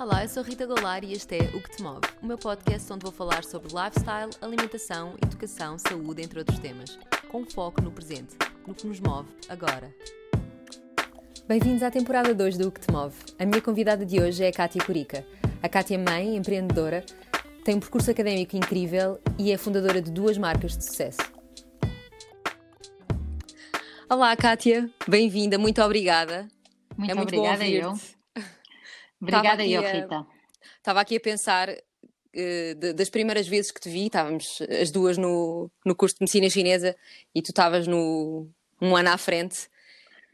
Olá, eu sou Rita Golar e este é O Que Te Move, o meu podcast onde vou falar sobre lifestyle, alimentação, educação, saúde, entre outros temas, com foco no presente, no que nos move agora. Bem-vindos à temporada 2 do O Que Te Move. A minha convidada de hoje é a Kátia Curica. A Kátia é mãe, empreendedora, tem um percurso académico incrível e é fundadora de duas marcas de sucesso. Olá, Kátia, bem-vinda, muito obrigada. Muito, é muito obrigada, eu. Obrigada eu, Rita. Estava aqui a pensar de, das primeiras vezes que te vi, estávamos as duas no, no curso de medicina chinesa e tu estavas no um ano à frente.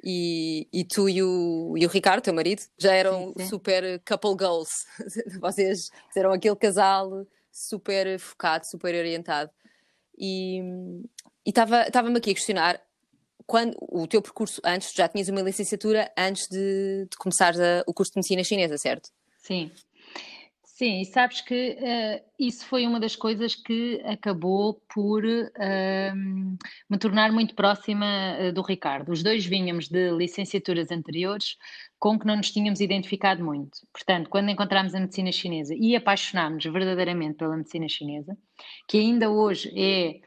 E, e tu e o, e o Ricardo, teu marido, já eram sim, sim. super couple goals. Vocês eram aquele casal super focado, super orientado. E estava-me aqui a questionar quando o teu percurso antes, já tinhas uma licenciatura antes de, de começar o curso de medicina chinesa, certo? Sim. Sim, e sabes que uh, isso foi uma das coisas que acabou por uh, me tornar muito próxima uh, do Ricardo. Os dois vínhamos de licenciaturas anteriores com que não nos tínhamos identificado muito. Portanto, quando encontramos a medicina chinesa e apaixonámos verdadeiramente pela medicina chinesa, que ainda hoje é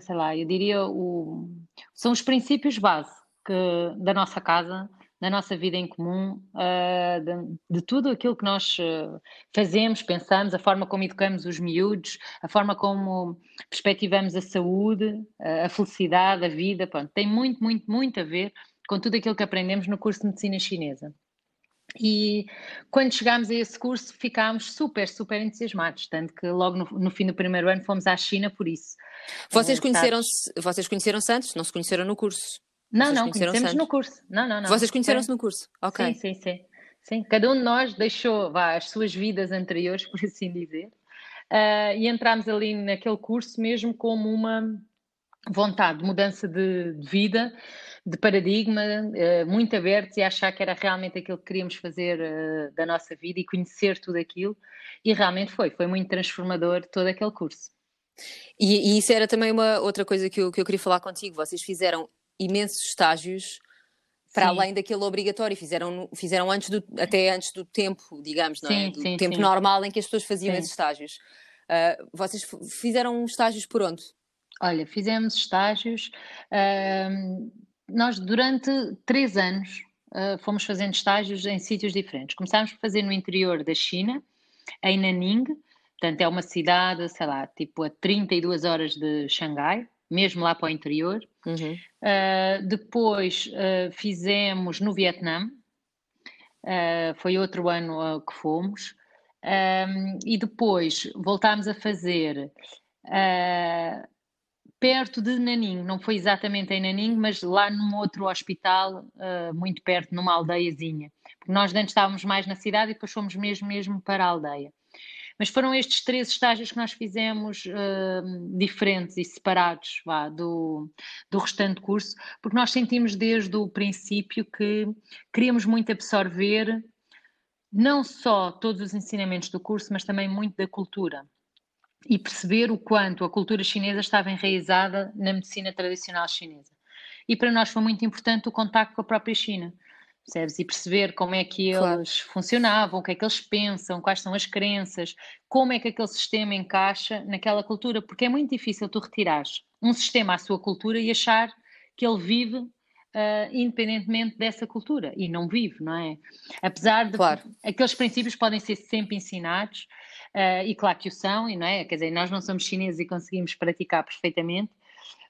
sei lá, eu diria, o, são os princípios base que, da nossa casa, da nossa vida em comum, uh, de, de, tudo aquilo que nós uh, fazemos, pensamos, a forma como educamos os miúdos, a forma como perspectivamos a saúde, a felicidade, a vida, pronto, tem muito, muito, muito a ver com tudo aquilo que aprendemos no curso de medicina chinesa. E quando chegámos a esse curso ficámos super, super entusiasmados, tanto que logo no, no fim do primeiro ano fomos à China por isso. Vocês conheceram-se vocês conheceram antes? Não se conheceram no curso? Não, vocês não, conhecemos no curso. Não, não, não. Vocês conheceram-se no curso? Ok. Sim, sim, sim. sim. Cada um de nós deixou vá, as suas vidas anteriores, por assim dizer, uh, e entramos ali naquele curso mesmo como uma vontade de mudança de, de vida, de paradigma, uh, muito abertos e achar que era realmente aquilo que queríamos fazer uh, da nossa vida e conhecer tudo aquilo. E realmente foi, foi muito transformador todo aquele curso. E, e isso era também uma outra coisa que eu, que eu queria falar contigo. Vocês fizeram imensos estágios para sim. além daquele obrigatório, fizeram, fizeram antes do, até antes do tempo, digamos, não é? do sim, tempo normal em que as pessoas faziam esses estágios. Uh, vocês fizeram estágios por onde? Olha, fizemos estágios. Uh, nós, durante três anos, uh, fomos fazendo estágios em sítios diferentes. Começámos a fazer no interior da China, em Nanning, portanto, é uma cidade, sei lá, tipo a 32 horas de Xangai, mesmo lá para o interior. Uhum. Uh, depois uh, fizemos no Vietnã, foi outro ano que fomos. Um, e depois voltámos a fazer uh, perto de Nanim, não foi exatamente em Nanim, mas lá num outro hospital, uh, muito perto, numa aldeiazinha. Porque nós antes estávamos mais na cidade e depois fomos mesmo, mesmo para a aldeia. Mas foram estes três estágios que nós fizemos uh, diferentes e separados vá, do, do restante curso, porque nós sentimos desde o princípio que queríamos muito absorver não só todos os ensinamentos do curso, mas também muito da cultura e perceber o quanto a cultura chinesa estava enraizada na medicina tradicional chinesa. E para nós foi muito importante o contacto com a própria China, percebes? E perceber como é que claro. eles funcionavam, o que é que eles pensam, quais são as crenças, como é que aquele sistema encaixa naquela cultura, porque é muito difícil tu retirares um sistema à sua cultura e achar que ele vive uh, independentemente dessa cultura. E não vive, não é? Apesar de claro. aqueles princípios podem ser sempre ensinados, Uh, e claro que o são, e não é? Quer dizer, nós não somos chineses e conseguimos praticar perfeitamente,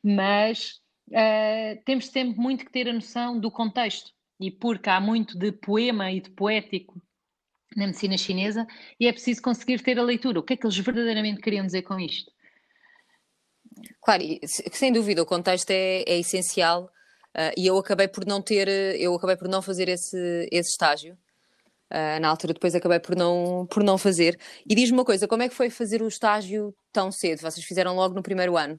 mas uh, temos sempre muito que ter a noção do contexto. E porque há muito de poema e de poético na medicina chinesa, e é preciso conseguir ter a leitura. O que é que eles verdadeiramente queriam dizer com isto? Claro, sem dúvida, o contexto é, é essencial. Uh, e eu acabei por não ter, eu acabei por não fazer esse, esse estágio. Uh, na altura depois acabei por não, por não fazer. E diz-me uma coisa, como é que foi fazer o estágio tão cedo? Vocês fizeram logo no primeiro ano?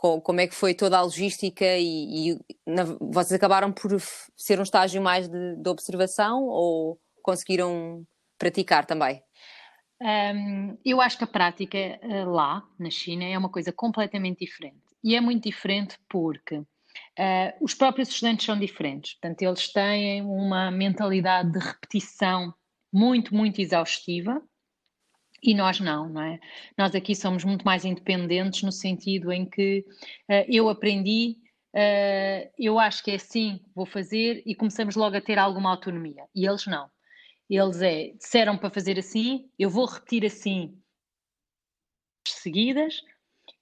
Com, como é que foi toda a logística e, e na, vocês acabaram por ser um estágio mais de, de observação ou conseguiram praticar também? Um, eu acho que a prática uh, lá, na China, é uma coisa completamente diferente. E é muito diferente porque Uh, os próprios estudantes são diferentes, portanto, eles têm uma mentalidade de repetição muito, muito exaustiva. E nós não, não é? Nós aqui somos muito mais independentes no sentido em que uh, eu aprendi, uh, eu acho que é assim, vou fazer e começamos logo a ter alguma autonomia. E eles não. Eles é, disseram para fazer assim, eu vou repetir assim seguidas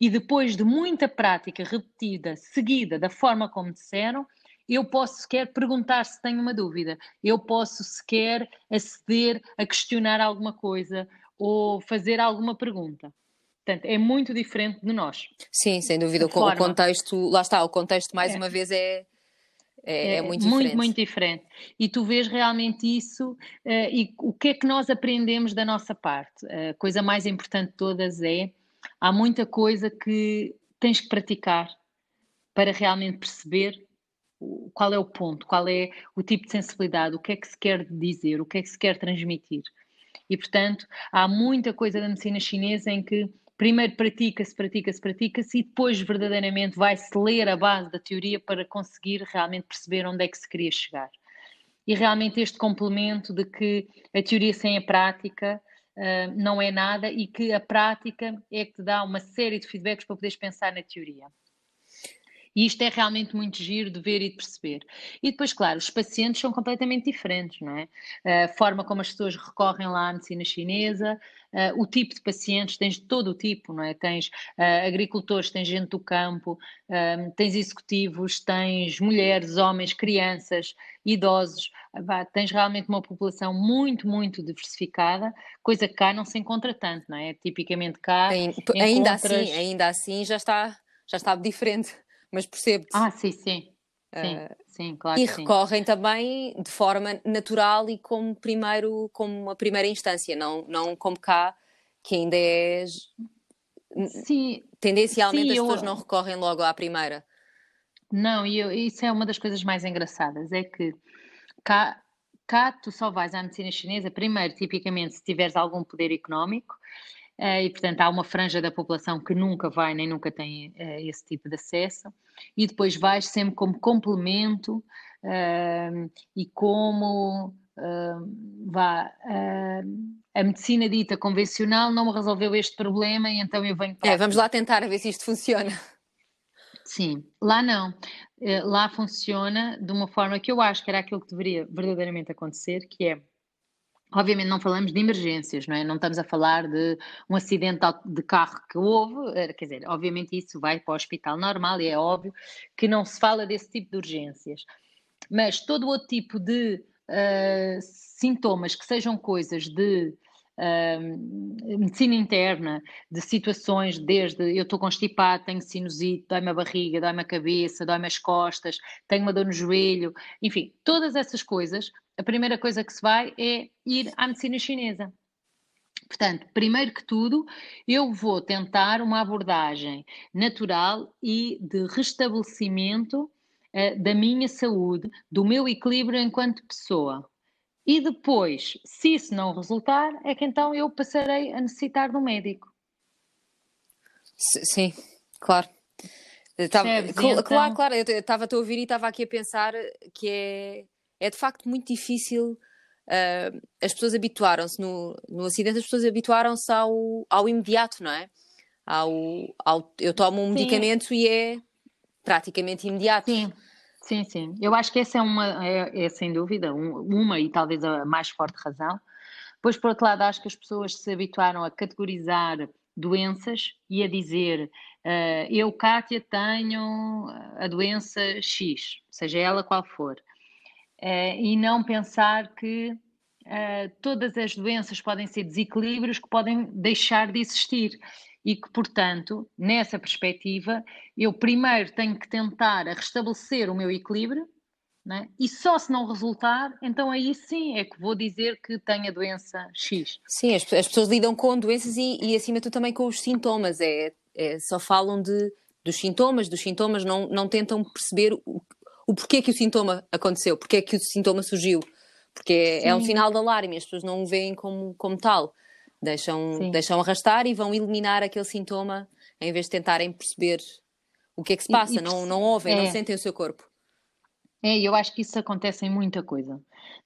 e depois de muita prática repetida, seguida da forma como disseram, eu posso sequer perguntar se tenho uma dúvida, eu posso sequer aceder a questionar alguma coisa ou fazer alguma pergunta. Portanto, é muito diferente de nós. Sim, sem dúvida. O, o, contexto, lá está, o contexto mais é. uma vez é, é, é, é, muito diferente. Muito, muito diferente. E tu vês realmente isso uh, e o que é que nós aprendemos da nossa parte? A coisa mais importante de todas é, há muita coisa que tens que praticar para realmente perceber qual é o ponto, qual é o tipo de sensibilidade, o que é que se quer dizer, o que é que se quer transmitir. E, portanto, há muita coisa da medicina chinesa em que primeiro pratica-se, pratica-se, pratica-se e depois verdadeiramente vai-se ler a base da teoria para conseguir realmente perceber onde é que se queria chegar. E realmente este complemento de que a teoria sem a prática uh, não é nada e que a prática é que te dá uma série de feedbacks para poderes pensar na teoria. E isto é realmente muito giro de ver e de perceber. E depois, claro, os pacientes são completamente diferentes, não é? A forma como as pessoas recorrem lá à medicina chinesa, o tipo de pacientes, tens todo o tipo, não é? Tens agricultores, tens gente do campo, tens executivos, tens mulheres, homens, crianças, idosos, tens realmente uma população muito, muito diversificada, coisa que cá não se encontra tanto, não é? Tipicamente cá. Ainda, encontras... assim, ainda assim já está, já está diferente mas percebo-te. Ah, sim, sim. Sim, uh, sim, claro. E recorrem também de forma natural e como primeiro, como uma primeira instância, não, não como cá, que ainda é. Sim. Tendencialmente sim, as pessoas eu... não recorrem logo à primeira. Não, e eu, isso é uma das coisas mais engraçadas, é que cá, cá tu só vais à medicina chinesa, primeiro, tipicamente, se tiveres algum poder económico, e, portanto, há uma franja da população que nunca vai nem nunca tem uh, esse tipo de acesso, e depois vais sempre como complemento uh, e como vá. a medicina dita convencional não resolveu este problema e então eu venho para. É, vamos lá tentar a ver se isto funciona. Sim, lá não. Lá funciona de uma forma que eu acho que era aquilo que deveria verdadeiramente acontecer, que é Obviamente não falamos de emergências, não é? Não estamos a falar de um acidente de carro que houve, quer dizer, obviamente isso vai para o hospital normal e é óbvio que não se fala desse tipo de urgências. Mas todo outro tipo de uh, sintomas que sejam coisas de uh, medicina interna, de situações desde eu estou constipado, tenho sinusite, dói-me a barriga, dói-me a cabeça, dói-me as costas, tenho uma dor no joelho, enfim, todas essas coisas a primeira coisa que se vai é ir à medicina chinesa. Portanto, primeiro que tudo, eu vou tentar uma abordagem natural e de restabelecimento uh, da minha saúde, do meu equilíbrio enquanto pessoa. E depois, se isso não resultar, é que então eu passarei a necessitar de um médico. Sim, claro. Estava, então... Claro, claro, eu estava a ouvir e estava aqui a pensar que é é de facto muito difícil. Uh, as pessoas habituaram-se no, no acidente, as pessoas habituaram-se ao, ao imediato, não é? Ao, ao, eu tomo um sim. medicamento e é praticamente imediato. Sim, sim, sim. Eu acho que essa é uma, é, é sem dúvida, um, uma e talvez a mais forte razão. Pois, por outro lado, acho que as pessoas se habituaram a categorizar doenças e a dizer uh, eu, Kátia, tenho a doença X, seja ela qual for. Uh, e não pensar que uh, todas as doenças podem ser desequilíbrios que podem deixar de existir e que, portanto, nessa perspectiva, eu primeiro tenho que tentar restabelecer o meu equilíbrio é? e só se não resultar, então aí sim é que vou dizer que tenho a doença X. Sim, as, as pessoas lidam com doenças e, e, acima de tudo também com os sintomas, é, é, só falam de, dos sintomas, dos sintomas, não, não tentam perceber o, o porquê que o sintoma aconteceu, porquê que o sintoma surgiu, porque é, é um sinal de alarme, as pessoas não o veem como, como tal, deixam, deixam arrastar e vão eliminar aquele sintoma em vez de tentarem perceber o que é que se passa, e, e, não, não ouvem, é. não sentem o seu corpo. É, eu acho que isso acontece em muita coisa.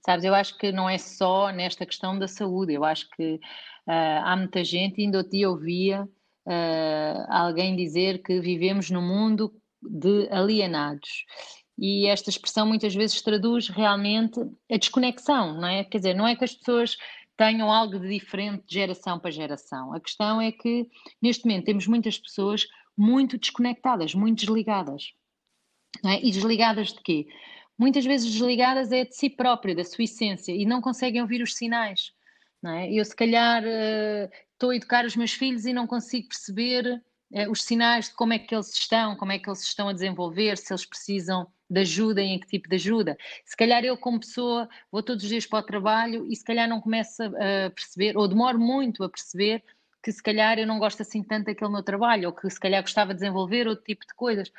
Sabes, eu acho que não é só nesta questão da saúde, eu acho que uh, há muita gente, ainda outro dia ouvia uh, alguém dizer que vivemos num mundo de alienados. E esta expressão muitas vezes traduz realmente a desconexão, não é? Quer dizer, não é que as pessoas tenham algo de diferente de geração para geração. A questão é que, neste momento, temos muitas pessoas muito desconectadas, muito desligadas. É? E desligadas de quê? Muitas vezes desligadas é de si própria, da sua essência, e não conseguem ouvir os sinais. É? Eu, se calhar, uh, estou a educar os meus filhos e não consigo perceber uh, os sinais de como é que eles estão, como é que eles estão a desenvolver, se eles precisam de ajuda em que tipo de ajuda. Se calhar eu, como pessoa, vou todos os dias para o trabalho e se calhar não começo a perceber, ou demoro muito a perceber, que se calhar eu não gosto assim tanto daquele meu trabalho, ou que se calhar gostava de desenvolver outro tipo de coisas.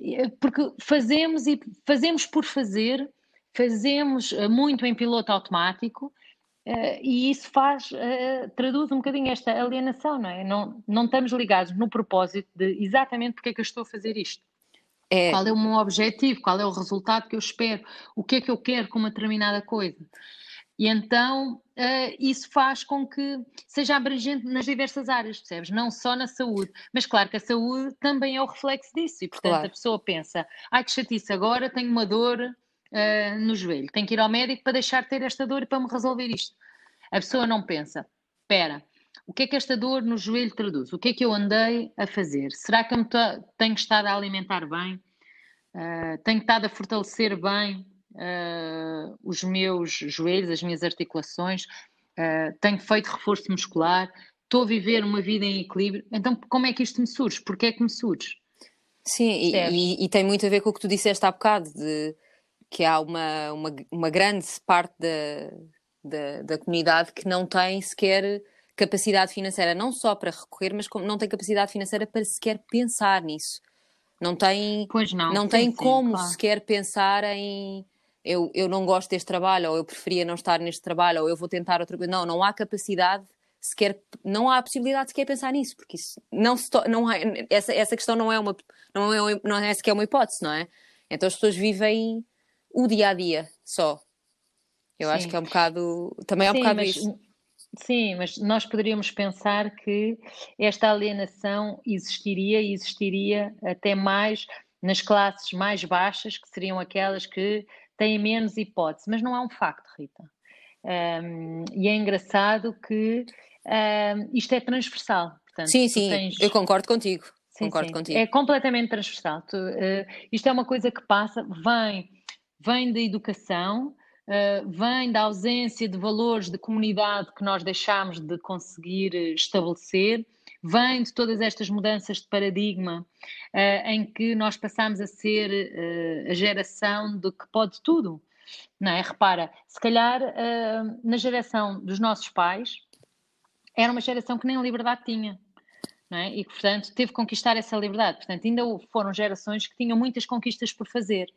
Eh, porque fazemos e fazemos por fazer, fazemos eh, muito em piloto automático uh, e isso faz, traduz um bocadinho esta alienação, não é? Não, não estamos ligados no propósito de exatamente porque é que eu estou a fazer isto. É... Qual é o meu objetivo? Qual é o resultado que eu espero? O que é que eu quero com uma determinada coisa? E então uh, isso faz com que seja abrangente nas diversas áreas, percebes? Não só na saúde. Mas claro que a saúde também é o reflexo disso. E portanto claro. a pessoa pensa: ai que chatice, agora tenho uma dor uh, no joelho, tenho que ir ao médico para deixar de ter esta dor e para me resolver isto. A pessoa não pensa: espera, o que é que esta dor no joelho traduz? O que é que eu andei a fazer? Será que eu tenho estado a alimentar bem? Uh, tenho estado a fortalecer bem uh, os meus joelhos, as minhas articulações, uh, tenho feito reforço muscular, estou a viver uma vida em equilíbrio. Então, como é que isto me surge? Porquê é que me surge? Sim, e, e, e, tem muito a ver com o que tu disseste há bocado, de que há uma, uma, uma grande parte da, da, da comunidade que não tem sequer capacidade financeira, não só para recorrer, mas como não tem capacidade financeira para sequer pensar nisso. Não tem, pois não, não tem como claro. sequer pensar em eu, eu não gosto deste trabalho, ou eu preferia não estar neste trabalho, ou eu vou tentar outra coisa. Não, não há capacidade sequer, não há possibilidade de sequer pensar nisso, porque isso não se não há, essa, essa questão não é uma não é, não é sequer uma hipótese, não é? Então as pessoas vivem o dia a dia só. Eu sim. acho que é um bocado, também é um sim, bocado mas, isso. Sim, mas nós poderíamos pensar que esta alienação existiria e existiria até mais nas classes mais baixas, que seriam aquelas que têm menos hipótese, mas não é um facto, Rita. Um, e é engraçado que um, isto é transversal. Portanto, sim, sim, tens... eu concordo contigo. Sim, concordo sim. contigo. É completamente transversal. Tu, uh, isto é uma coisa que passa, vem, vem da educação, uh, vem da ausência de valores de comunidade que nós deixamos de conseguir estabelecer vem de todas estas mudanças de paradigma uh, em que nós passamos a ser uh, a geração de que pode tudo. Não é? Repara, se calhar na geração dos nossos pais era uma geração que nem liberdade tinha. É? E que, portanto, teve que conquistar essa liberdade. Portanto, ainda foram gerações que tinham muitas conquistas por fazer.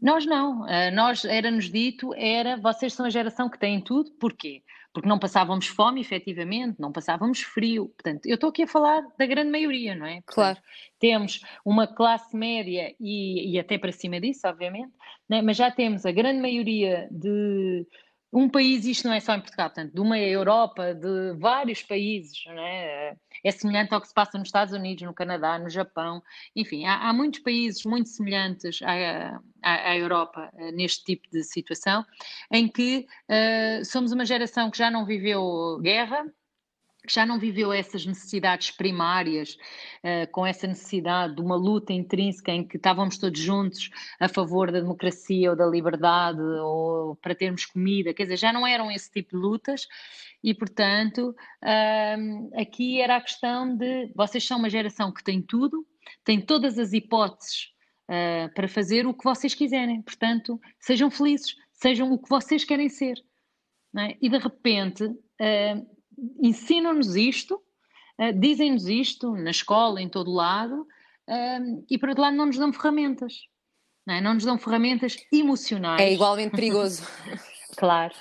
Nós não. Uh, nós, era-nos dito, era, vocês são a geração que tem tudo. Porquê? porque não passávamos fome, efetivamente, não passávamos frio. Portanto, eu estou aqui a falar da grande maioria, não é? Claro. temos uma classe média e, e até para cima disso, obviamente, é? mas já temos a grande maioria de um país, isto não é só em Portugal, portanto, de uma Europa, de vários países, é? é? semelhante ao que se passa nos Estados Unidos, no Canadá, no Japão, enfim, há, há muitos países muito semelhantes à, à, à, Europa eh, neste tipo de situação, em que uh, somos uma geração que já não viveu guerra, que já não viveu essas necessidades primárias, uh, com essa necessidade de uma luta intrínseca em que estávamos todos juntos a favor da democracia ou da liberdade ou para termos comida, quer dizer, já não eram esse tipo de lutas e, portanto, uh, aqui era a questão de vocês são uma geração que tem tudo, tem todas as hipóteses uh, para fazer o que vocês quiserem, portanto, sejam felizes, sejam o que vocês querem ser. É? E de repente uh, ensinam-nos isto, uh, dizem-nos isto na escola, em todo lado, uh, e por outro lado não nos dão ferramentas. Não, é? não nos dão ferramentas emocionais. É igualmente perigoso. claro.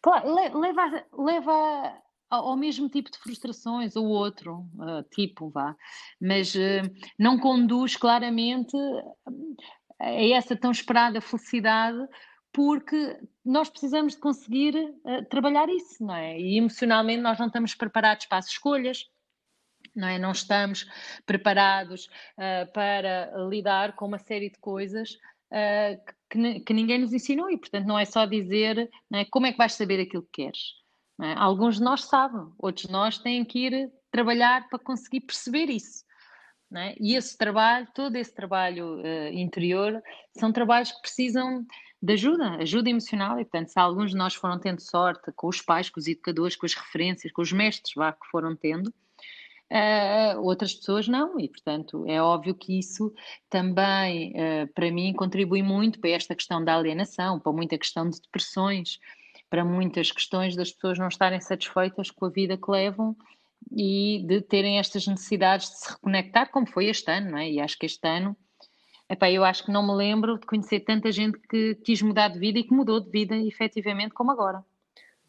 claro. Leva, leva ao mesmo tipo de frustrações, ou outro uh, tipo, vá, mas uh, não conduz claramente a essa tão esperada felicidade, porque nós precisamos de conseguir uh, trabalhar isso, não é? E emocionalmente nós não estamos preparados para as escolhas, não é? Não estamos preparados uh, para lidar com uma série de coisas uh, que, que, ninguém nos ensinou e, portanto, não é só dizer é? como é que vais saber aquilo que queres. É? Alguns de nós sabem, outros de nós têm que ir trabalhar para conseguir perceber isso. É? E esse trabalho, todo esse trabalho interior, são trabalhos que precisam de ajuda, ajuda emocional. E, portanto, se alguns de nós foram tendo sorte com os pais, com os educadores, com as referências, com os mestres vá, que foram tendo, uh, outras pessoas não. E, portanto, é óbvio que isso também, uh, para mim, contribui muito para esta questão da alienação, para muita questão de depressões, para muitas questões das pessoas não estarem satisfeitas com a vida que levam e de terem estas necessidades de se reconectar, como foi este ano, não é? E acho que este ano, epá, eu acho que não me lembro de conhecer tanta gente que quis mudar de vida e que mudou de vida efetivamente como agora.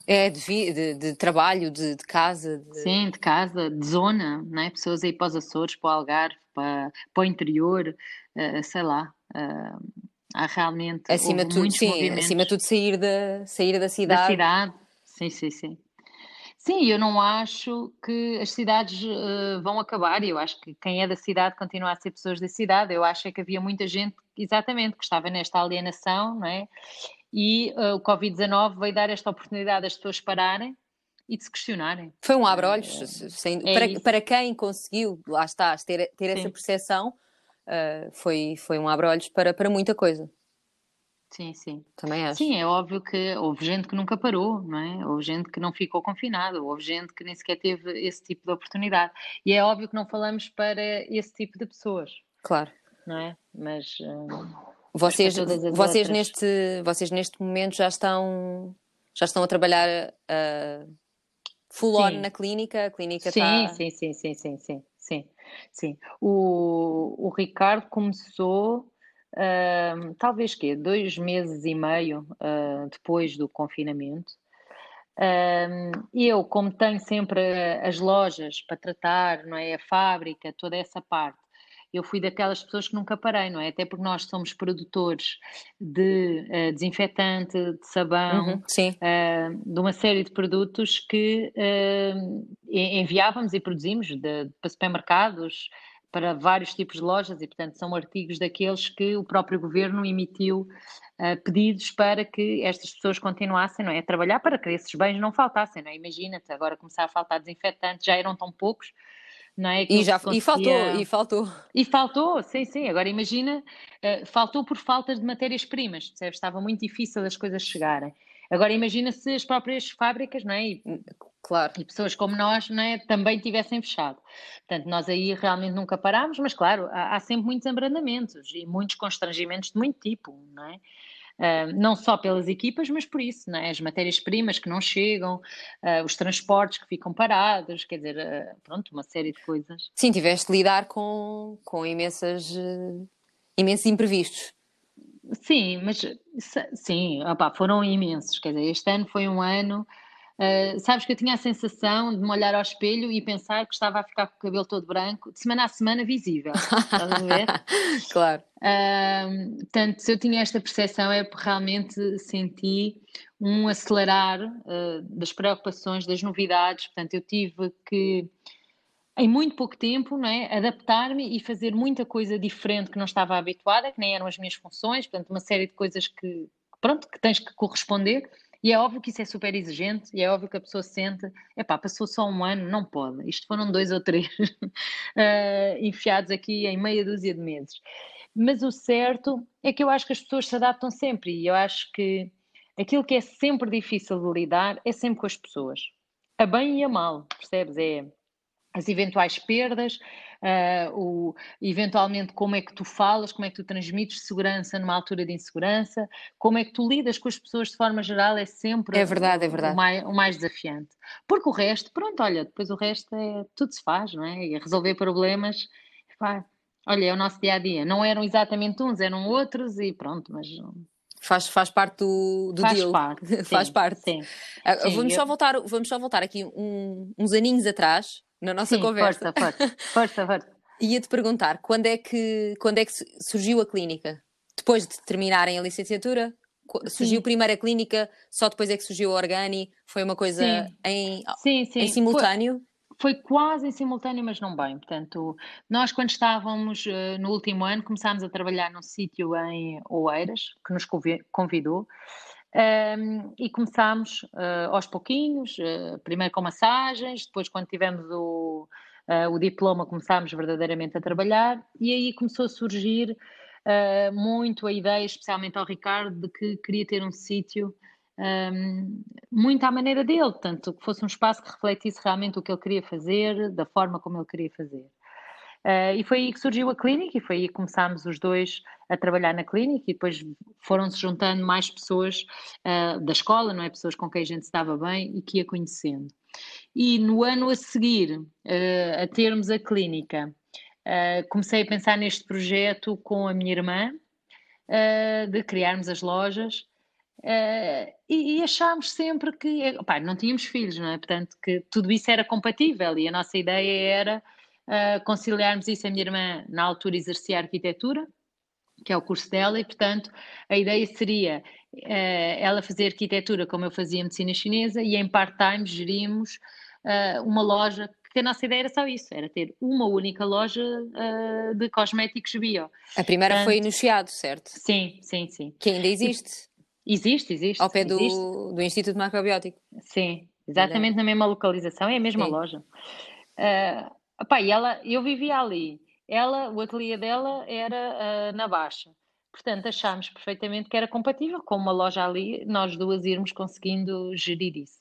É, de, de, de trabalho, de, de casa. Sim, de casa, de zona, não é? Pessoas aí para os Açores, para o Algarve, para, para o interior, uh, sei lá. Uh, há realmente. Acima de tudo, sim, acima de tudo sair da, sair da cidade. Da cidade, sim, sim, sim. Sim, eu não acho que as cidades uh, vão acabar, eu acho que quem é da cidade continua a ser pessoas da cidade. Eu acho é que havia muita gente, exatamente, que estava nesta alienação, não é? E uh, o Covid-19 veio dar esta oportunidade às pessoas pararem e de se questionarem. Foi um abre-olhos, é, para, para quem conseguiu, lá está, ter, ter essa percepção, uh, foi, foi um abre-olhos para, para muita coisa. Sim, sim. Também acho. Sim, é óbvio que houve gente que nunca parou, não é? Houve gente que não ficou confinada, houve gente que nem sequer teve esse tipo de oportunidade. E é óbvio que não falamos para esse tipo de pessoas. Claro. Não é? Mas. Uh, vocês, vocês, neste, vocês neste momento já estão, já estão a trabalhar uh, full sim. on na clínica? A clínica sim, está... sim, sim, sim, sim, sim, sim, sim. O, o Ricardo começou uh, talvez que dois meses e meio uh, depois do confinamento. Uh, eu, como tenho sempre as lojas para tratar, não é, a fábrica, toda essa parte, eu fui daquelas pessoas que nunca parei, não é? Até porque nós somos produtores de uh, desinfetante, de sabão, uhum, uh, de uma série de produtos que uh, enviávamos e produzimos de, para supermercados, para vários tipos de lojas e, portanto, são artigos daqueles que o próprio governo emitiu uh, pedidos para que estas pessoas continuassem não é, a trabalhar para que esses bens não faltassem. Não é? Imagina-te, agora começar a faltar desinfetantes, já eram tão poucos. Não é? E, já, conseguia... e faltou, e faltou. E faltou, sim, sim. Agora imagina, uh, faltou por falta de matérias-primas, Estava muito difícil as coisas chegarem. Agora imagina se as próprias fábricas, não é? E, claro. E pessoas como nós, não é? Também tivessem fechado. Portanto, nós aí realmente nunca parámos, mas claro, há, há sempre muitos abrandamentos e muitos constrangimentos de muito tipo, não é? Uh, não só pelas equipas, mas por isso, é? as matérias-primas que não chegam, uh, os transportes que ficam parados, quer dizer, uh, pronto, uma série de coisas. Sim, tiveste de lidar com, com imensas, imensos imprevistos. Sim, mas sim, opa, foram imensos. Quer dizer, este ano foi um ano. Uh, sabes que eu tinha a sensação de me olhar ao espelho e pensar que estava a ficar com o cabelo todo branco, de semana a semana visível. Estás a ver? claro. Uh, portanto, se eu tinha esta percepção é porque realmente senti um acelerar uh, das preocupações, das novidades. Portanto, eu tive que em muito pouco tempo, não é? adaptar-me e fazer muita coisa diferente que não estava habituada, que nem eram as minhas funções, portanto, uma série de coisas que, pronto, que tens que corresponder. E é óbvio que isso é super exigente, e é óbvio que a pessoa sente, epá, passou só um ano, não pode. Isto foram dois ou três uh, enfiados aqui em meia dúzia de meses. Mas o certo é que eu acho que as pessoas se adaptam sempre, e eu acho que aquilo que é sempre difícil de lidar é sempre com as pessoas. A bem e a mal, percebes? É as eventuais perdas, uh, o, eventualmente como é que tu falas, como é que tu transmites segurança numa altura de insegurança, como é que tu lidas com as pessoas de forma geral é sempre é verdade, é verdade. O, mais, o mais desafiante. Porque o resto, pronto, olha, depois o resto é tudo se faz, não é? E resolver problemas, pá, olha, é o nosso dia a dia. Não eram exatamente uns, eram outros e pronto, mas Faz, faz parte do, do faz deal. Parte, sim, faz parte. Sim, uh, sim, vamos, eu... só voltar, vamos só voltar aqui um, uns aninhos atrás, na nossa sim, conversa. Força, força, força. Ia-te perguntar, quando é, que, quando é que surgiu a clínica? depois de terminarem a licenciatura, surgiu sim. primeiro a clínica, só depois é que surgiu a Organi, foi uma coisa sim. Em, sim, sim. em simultâneo? Foi, foi, quase em simultâneo, mas não bem. Portanto, nós quando estávamos uh, no último ano, começámos a trabalhar num sítio em Oeiras, que nos convidou, e começámos uh, aos pouquinhos, uh, primeiro com massagens, depois quando tivemos o, uh, o diploma começámos verdadeiramente a trabalhar e aí começou a surgir muito a ideia, especialmente ao Ricardo, de que queria ter um sítio um, muito à maneira dele, tanto que fosse um espaço que refletisse realmente o que ele queria fazer, da forma como ele queria fazer. Uh, e foi aí que surgiu a clínica, e foi aí que começámos os dois a trabalhar na clínica, e depois foram-se juntando mais pessoas uh, da escola, não é? Pessoas com quem a gente estava bem e que ia conhecendo. E no ano a seguir, uh, a termos a clínica, comecei a pensar neste projeto com a minha irmã, de criarmos as lojas. Uh, e, e, achámos sempre que não tínhamos filhos, não é? Portanto, que tudo isso era compatível e a nossa ideia era uh, conciliarmos isso. A minha irmã, na altura, exercia arquitetura, que é o curso dela, e portanto a ideia seria uh, ela fazer arquitetura como eu fazia medicina chinesa e em part-time gerimos uh, uma loja, que a nossa ideia era só isso, era ter uma única loja uh, de cosméticos bio. A primeira portanto, foi no Chiado, certo? Sim, sim, sim. Que ainda existe. Existe, existe. Ao pé existe. Do, do Instituto Macrobiótico. Sim, exatamente na mesma localização, é a mesma sim. loja. Epá, e ela, eu vivia ali. Ela, o ateliê dela era uh, na Baixa. Portanto, achámos perfeitamente que era compatível com uma loja ali, nós duas irmos conseguindo gerir isso.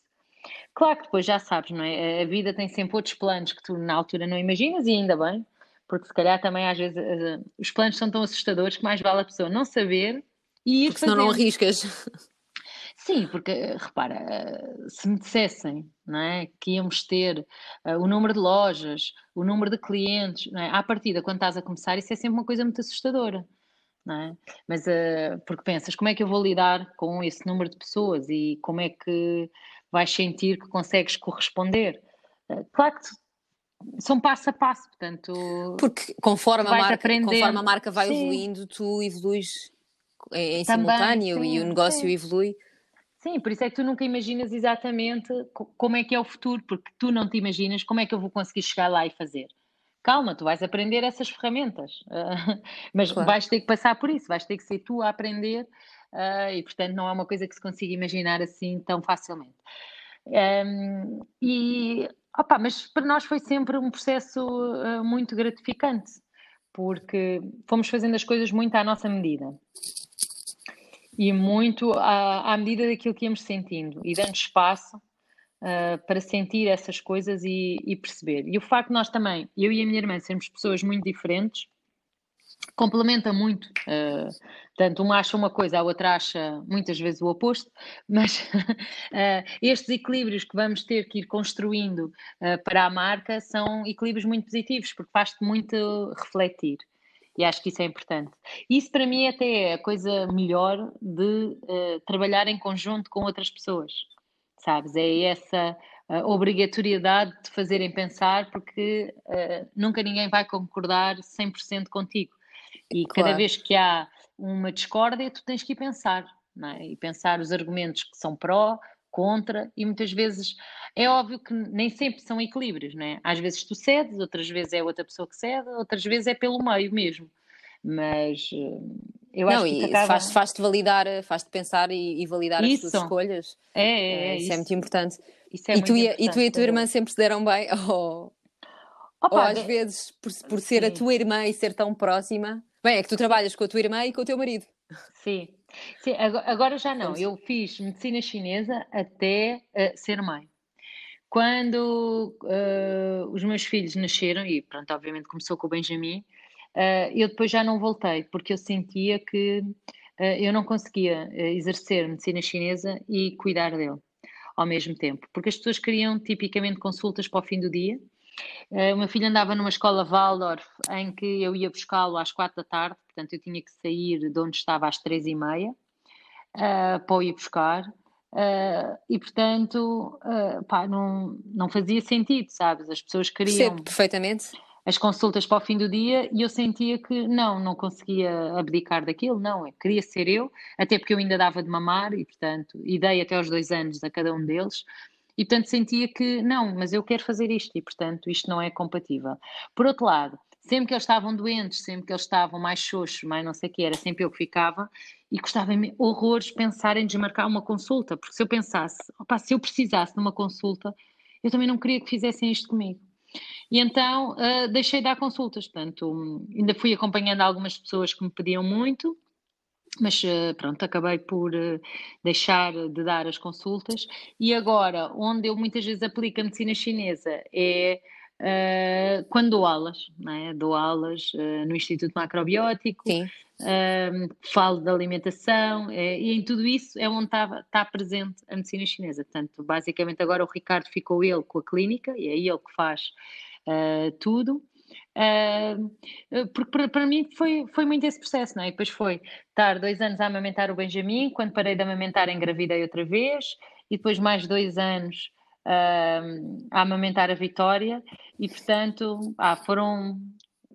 Claro que depois já sabes, não é? A vida tem sempre outros planos que tu na altura não imaginas e ainda bem, porque se calhar também às vezes uh, os planos são tão assustadores que mais vale a pessoa não saber e ir porque senão não arriscas. Sim, porque repara, se me dissessem não é, que íamos ter uh, o número de lojas, o número de clientes, não é, à partida, quando estás a começar, isso é sempre uma coisa muito assustadora. Não é? Mas uh, porque pensas, como é que eu vou lidar com esse número de pessoas e como é que vais sentir que consegues corresponder? Uh, claro que são passo a passo, portanto. Porque conforme, a marca, conforme a marca vai Sim. evoluindo, tu evoluís em, Também, simultâneo e o negócio sim. evolui. Sim, por isso é que tu nunca imaginas exatamente como é que é o futuro, porque tu não te imaginas como é que eu vou conseguir chegar lá e fazer. Calma, tu vais aprender essas ferramentas, uh, mas claro. vais ter que passar por isso, vais ter que ser tu a aprender uh, e, portanto, não é uma coisa que se consiga imaginar assim tão facilmente. Um, e, opa, mas para nós foi sempre um processo uh, muito gratificante, porque fomos fazendo as coisas muito à nossa medida e muito à, à medida daquilo que íamos sentindo e dando espaço uh, para sentir essas coisas e, e, perceber. E o facto de nós também, eu e a minha irmã, sermos pessoas muito diferentes, complementa muito. Uh, portanto, uma acha uma coisa, a outra acha muitas vezes o oposto, mas uh, estes equilíbrios que vamos ter que ir construindo uh, para a marca são equilíbrios muito positivos, porque faz-te muito refletir. E acho que isso é importante. Isso para mim até é a coisa melhor de uh, trabalhar em conjunto com outras pessoas, sabes? É essa uh, obrigatoriedade de fazerem pensar, porque uh, nunca ninguém vai concordar 100% contigo. E claro. cada vez que há uma discórdia, tu tens que ir pensar, é? E pensar os argumentos que são pró, contra, e muitas vezes é óbvio que nem sempre são equilíbrios, não é? Às vezes tu cedes, outras vezes é outra pessoa que cede, outras vezes é pelo meio mesmo. Mas eh, eu não, acho que acaba... faz-te faz validar, faz-te pensar e, e validar isso. as tuas escolhas. É, é, é, é isso, isso, é muito importante. Isso é e, muito tu importante, e, tu e a tua irmã sempre se deram bem? Ou, Opa, ou às é... vezes, por, por ser a tua irmã e ser tão próxima. Bem, é que tu trabalhas com a tua irmã e com o teu marido. Sim, Sim, agora já não. Eu fiz medicina chinesa até uh, ser mãe. Quando uh, os meus filhos nasceram, e pronto, obviamente começou com o Benjamin, uh, eu depois já não voltei, porque eu sentia que eu não conseguia exercer medicina chinesa e cuidar dele ao mesmo tempo, porque as pessoas queriam tipicamente consultas para o fim do dia. Uh, o meu filho andava numa escola Waldorf em que eu ia buscá-lo às quatro da tarde, portanto eu tinha que sair de onde estava às três e meia uh, para o ir buscar. Uh, e portanto, pá, não, não fazia sentido, sabes? As pessoas queriam. Percebo perfeitamente. as consultas para o fim do dia e eu sentia que não, não conseguia abdicar daquilo, não, eu queria ser eu, até porque eu ainda dava de mamar e, portanto, e dei até aos dois anos a cada um deles. E, portanto, sentia que não, mas eu quero fazer isto e, portanto, isto não é compatível. Por outro lado, sempre que eles estavam doentes, sempre que eles estavam mais xoxos, mais não sei o que, era sempre eu que ficava e custava-me horrores pensar em desmarcar uma consulta, porque se eu pensasse, opa, se eu precisasse de uma consulta, eu também não queria que fizessem isto comigo. E então uh, deixei de dar consultas, portanto, um, ainda fui acompanhando algumas pessoas que me pediam muito, mas uh, pronto, acabei por uh, deixar de dar as consultas. E agora, onde eu muitas vezes aplico a medicina chinesa é uh, quando dou aulas, é? dou aulas no Instituto Macrobiótico, falo da alimentação, e em tudo isso é onde está, está presente a medicina chinesa. Portanto, basicamente agora o Ricardo ficou ele com a clínica, e é ele que faz tudo. Uh, porque para, mim foi, foi muito esse processo, não é? E depois foi estar dois anos a amamentar o Benjamin, quando parei de amamentar engravidei outra vez, e depois mais dois anos uh, a amamentar a Vitória, e portanto ah, foram,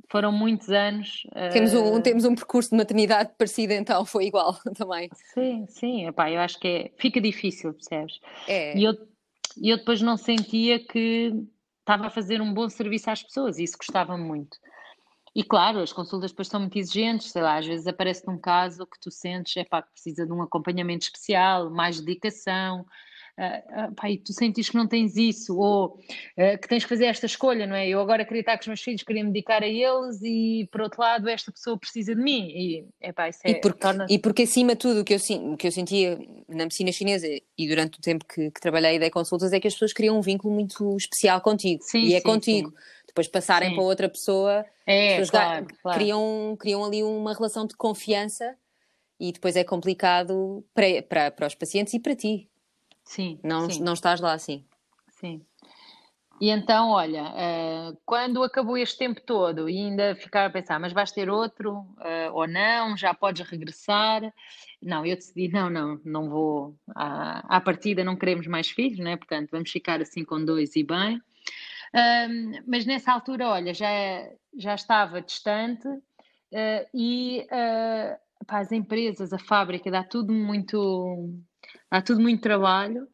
foram muitos anos. Uh... Temos, um, temos um percurso de maternidade parecido, então foi igual também. Sim, sim, epá, eu acho que é, fica difícil, percebes? É. E eu, eu depois não sentia que estava a fazer um bom serviço às pessoas e isso gostava muito. E claro, as consultas depois são muito exigentes, sei lá, às vezes aparece num caso que tu sentes, é pá, que precisa de um acompanhamento especial, mais dedicação, uh, pá, e tu sentes que não tens isso, ou uh, que tens que fazer esta escolha, não é? Eu agora queria estar com os meus filhos, queria me dedicar a eles e, por outro lado, esta pessoa precisa de mim. E, epá, isso é, e, porque, torna... e porque, acima de tudo, o que eu, o que eu sentia na medicina chinesa e durante o tempo que, que trabalhei e dei consultas é que as pessoas criam um vínculo muito especial contigo. Sim, e é sim, contigo. Sim. Depois passarem sim. para outra pessoa, é, claro, claro. Criam, criam ali uma relação de confiança e depois é complicado para, para, para os pacientes e para ti. Sim. Não, sim. não estás lá assim. Sim. E então, olha, uh, quando acabou este tempo todo e ainda ficava a pensar, mas vais ter outro uh, ou não, já podes regressar. Não, eu decidi, não, não, não vou. À, à partida não queremos mais filhos, né? portanto vamos ficar assim com dois e bem. Mas nessa altura, olha, já, já estava distante uh, e pá, as empresas, a fábrica, dá tudo muito há tudo muito trabalho.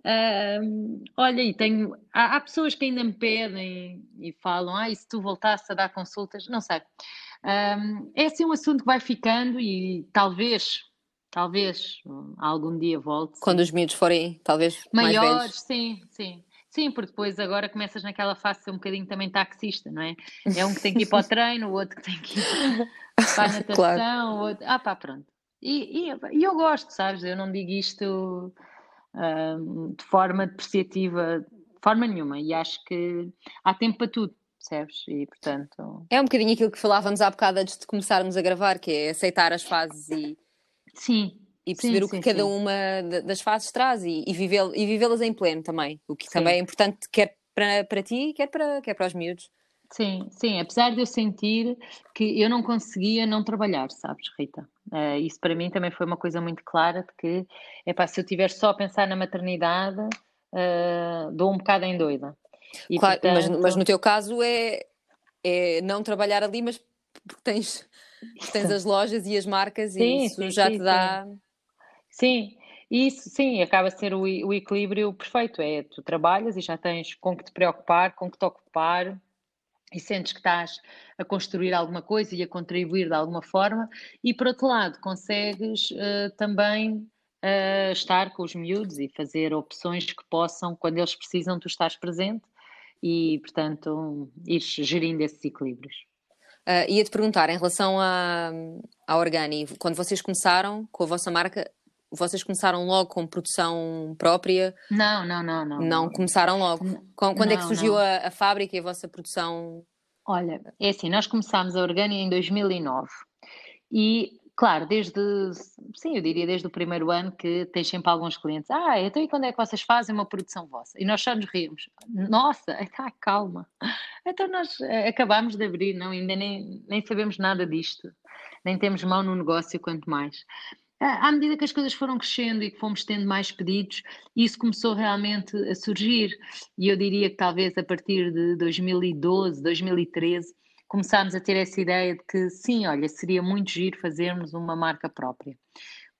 Uh, olha, e tenho, há, há, pessoas que ainda me pedem e falam, ah, e se tu voltasses a dar consultas, não sei. Uh, é assim um assunto que vai ficando e talvez, talvez algum dia volte. Quando os miúdos forem, talvez maiores, sim, sim. Sim, porque depois agora começas naquela fase de ser um bocadinho também taxista, não é? É um que tem que ir para o treino, o outro que tem que ir para a natação, claro. o outro... Ah pá, pronto. E, e, e, eu gosto, sabes? Eu não digo isto uh, de forma depreciativa, de forma nenhuma. E acho que há tempo para tudo, percebes? E portanto. É um bocadinho aquilo que falávamos há bocado antes de começarmos a gravar, que é aceitar as fases e. Sim. E perceber sim, o que sim, cada sim. uma das fases traz e, e vivê-las em pleno também. O que também é importante, quer para, para ti, quer para, quer para os miúdos. Sim, sim, apesar de eu sentir que eu não conseguia não trabalhar, sabes, Rita? Uh, isso para mim também foi uma coisa muito clara de que, epá, se eu tiver só a pensar na maternidade, uh, dou um bocado em doida. E, claro, portanto... mas, mas, no teu caso é, é não trabalhar ali, mas porque tens, tens as lojas e as marcas sim, e isso sim, já sim, te dá... Sim, isso sim, acaba a ser o, o equilíbrio perfeito, é tu trabalhas e já tens com que te preocupar, com que te ocupar, e sentes que estás a construir alguma coisa e a contribuir de alguma forma, e por outro lado, consegues uh, também uh, estar com os miúdos e fazer opções que possam, quando eles precisam, tu estás presente e, portanto, ires gerindo esses equilíbrios. Uh, Ia-te perguntar, em relação à, à Organi, quando vocês começaram com a vossa marca, vocês começaram logo com produção própria? Não, não, não. Não, não começaram logo. Quando não, é que surgiu a, a, fábrica e a vossa produção? Olha, é assim, nós começámos a Organia em 2009 e, claro, desde, sim, eu diria desde o primeiro ano que tens sempre alguns clientes, ah, então e quando é que vocês fazem uma produção vossa? E nós só nos rimos, nossa, está calma, então nós eh, acabámos de abrir, não, ainda nem, nem sabemos nada disto, nem temos mão no negócio, quanto mais. À medida que as coisas foram crescendo e que fomos tendo mais pedidos, isso começou realmente a surgir. E eu diria que talvez a partir de 2012, 2013, começámos a ter essa ideia de que sim, olha, seria muito giro fazermos uma marca própria.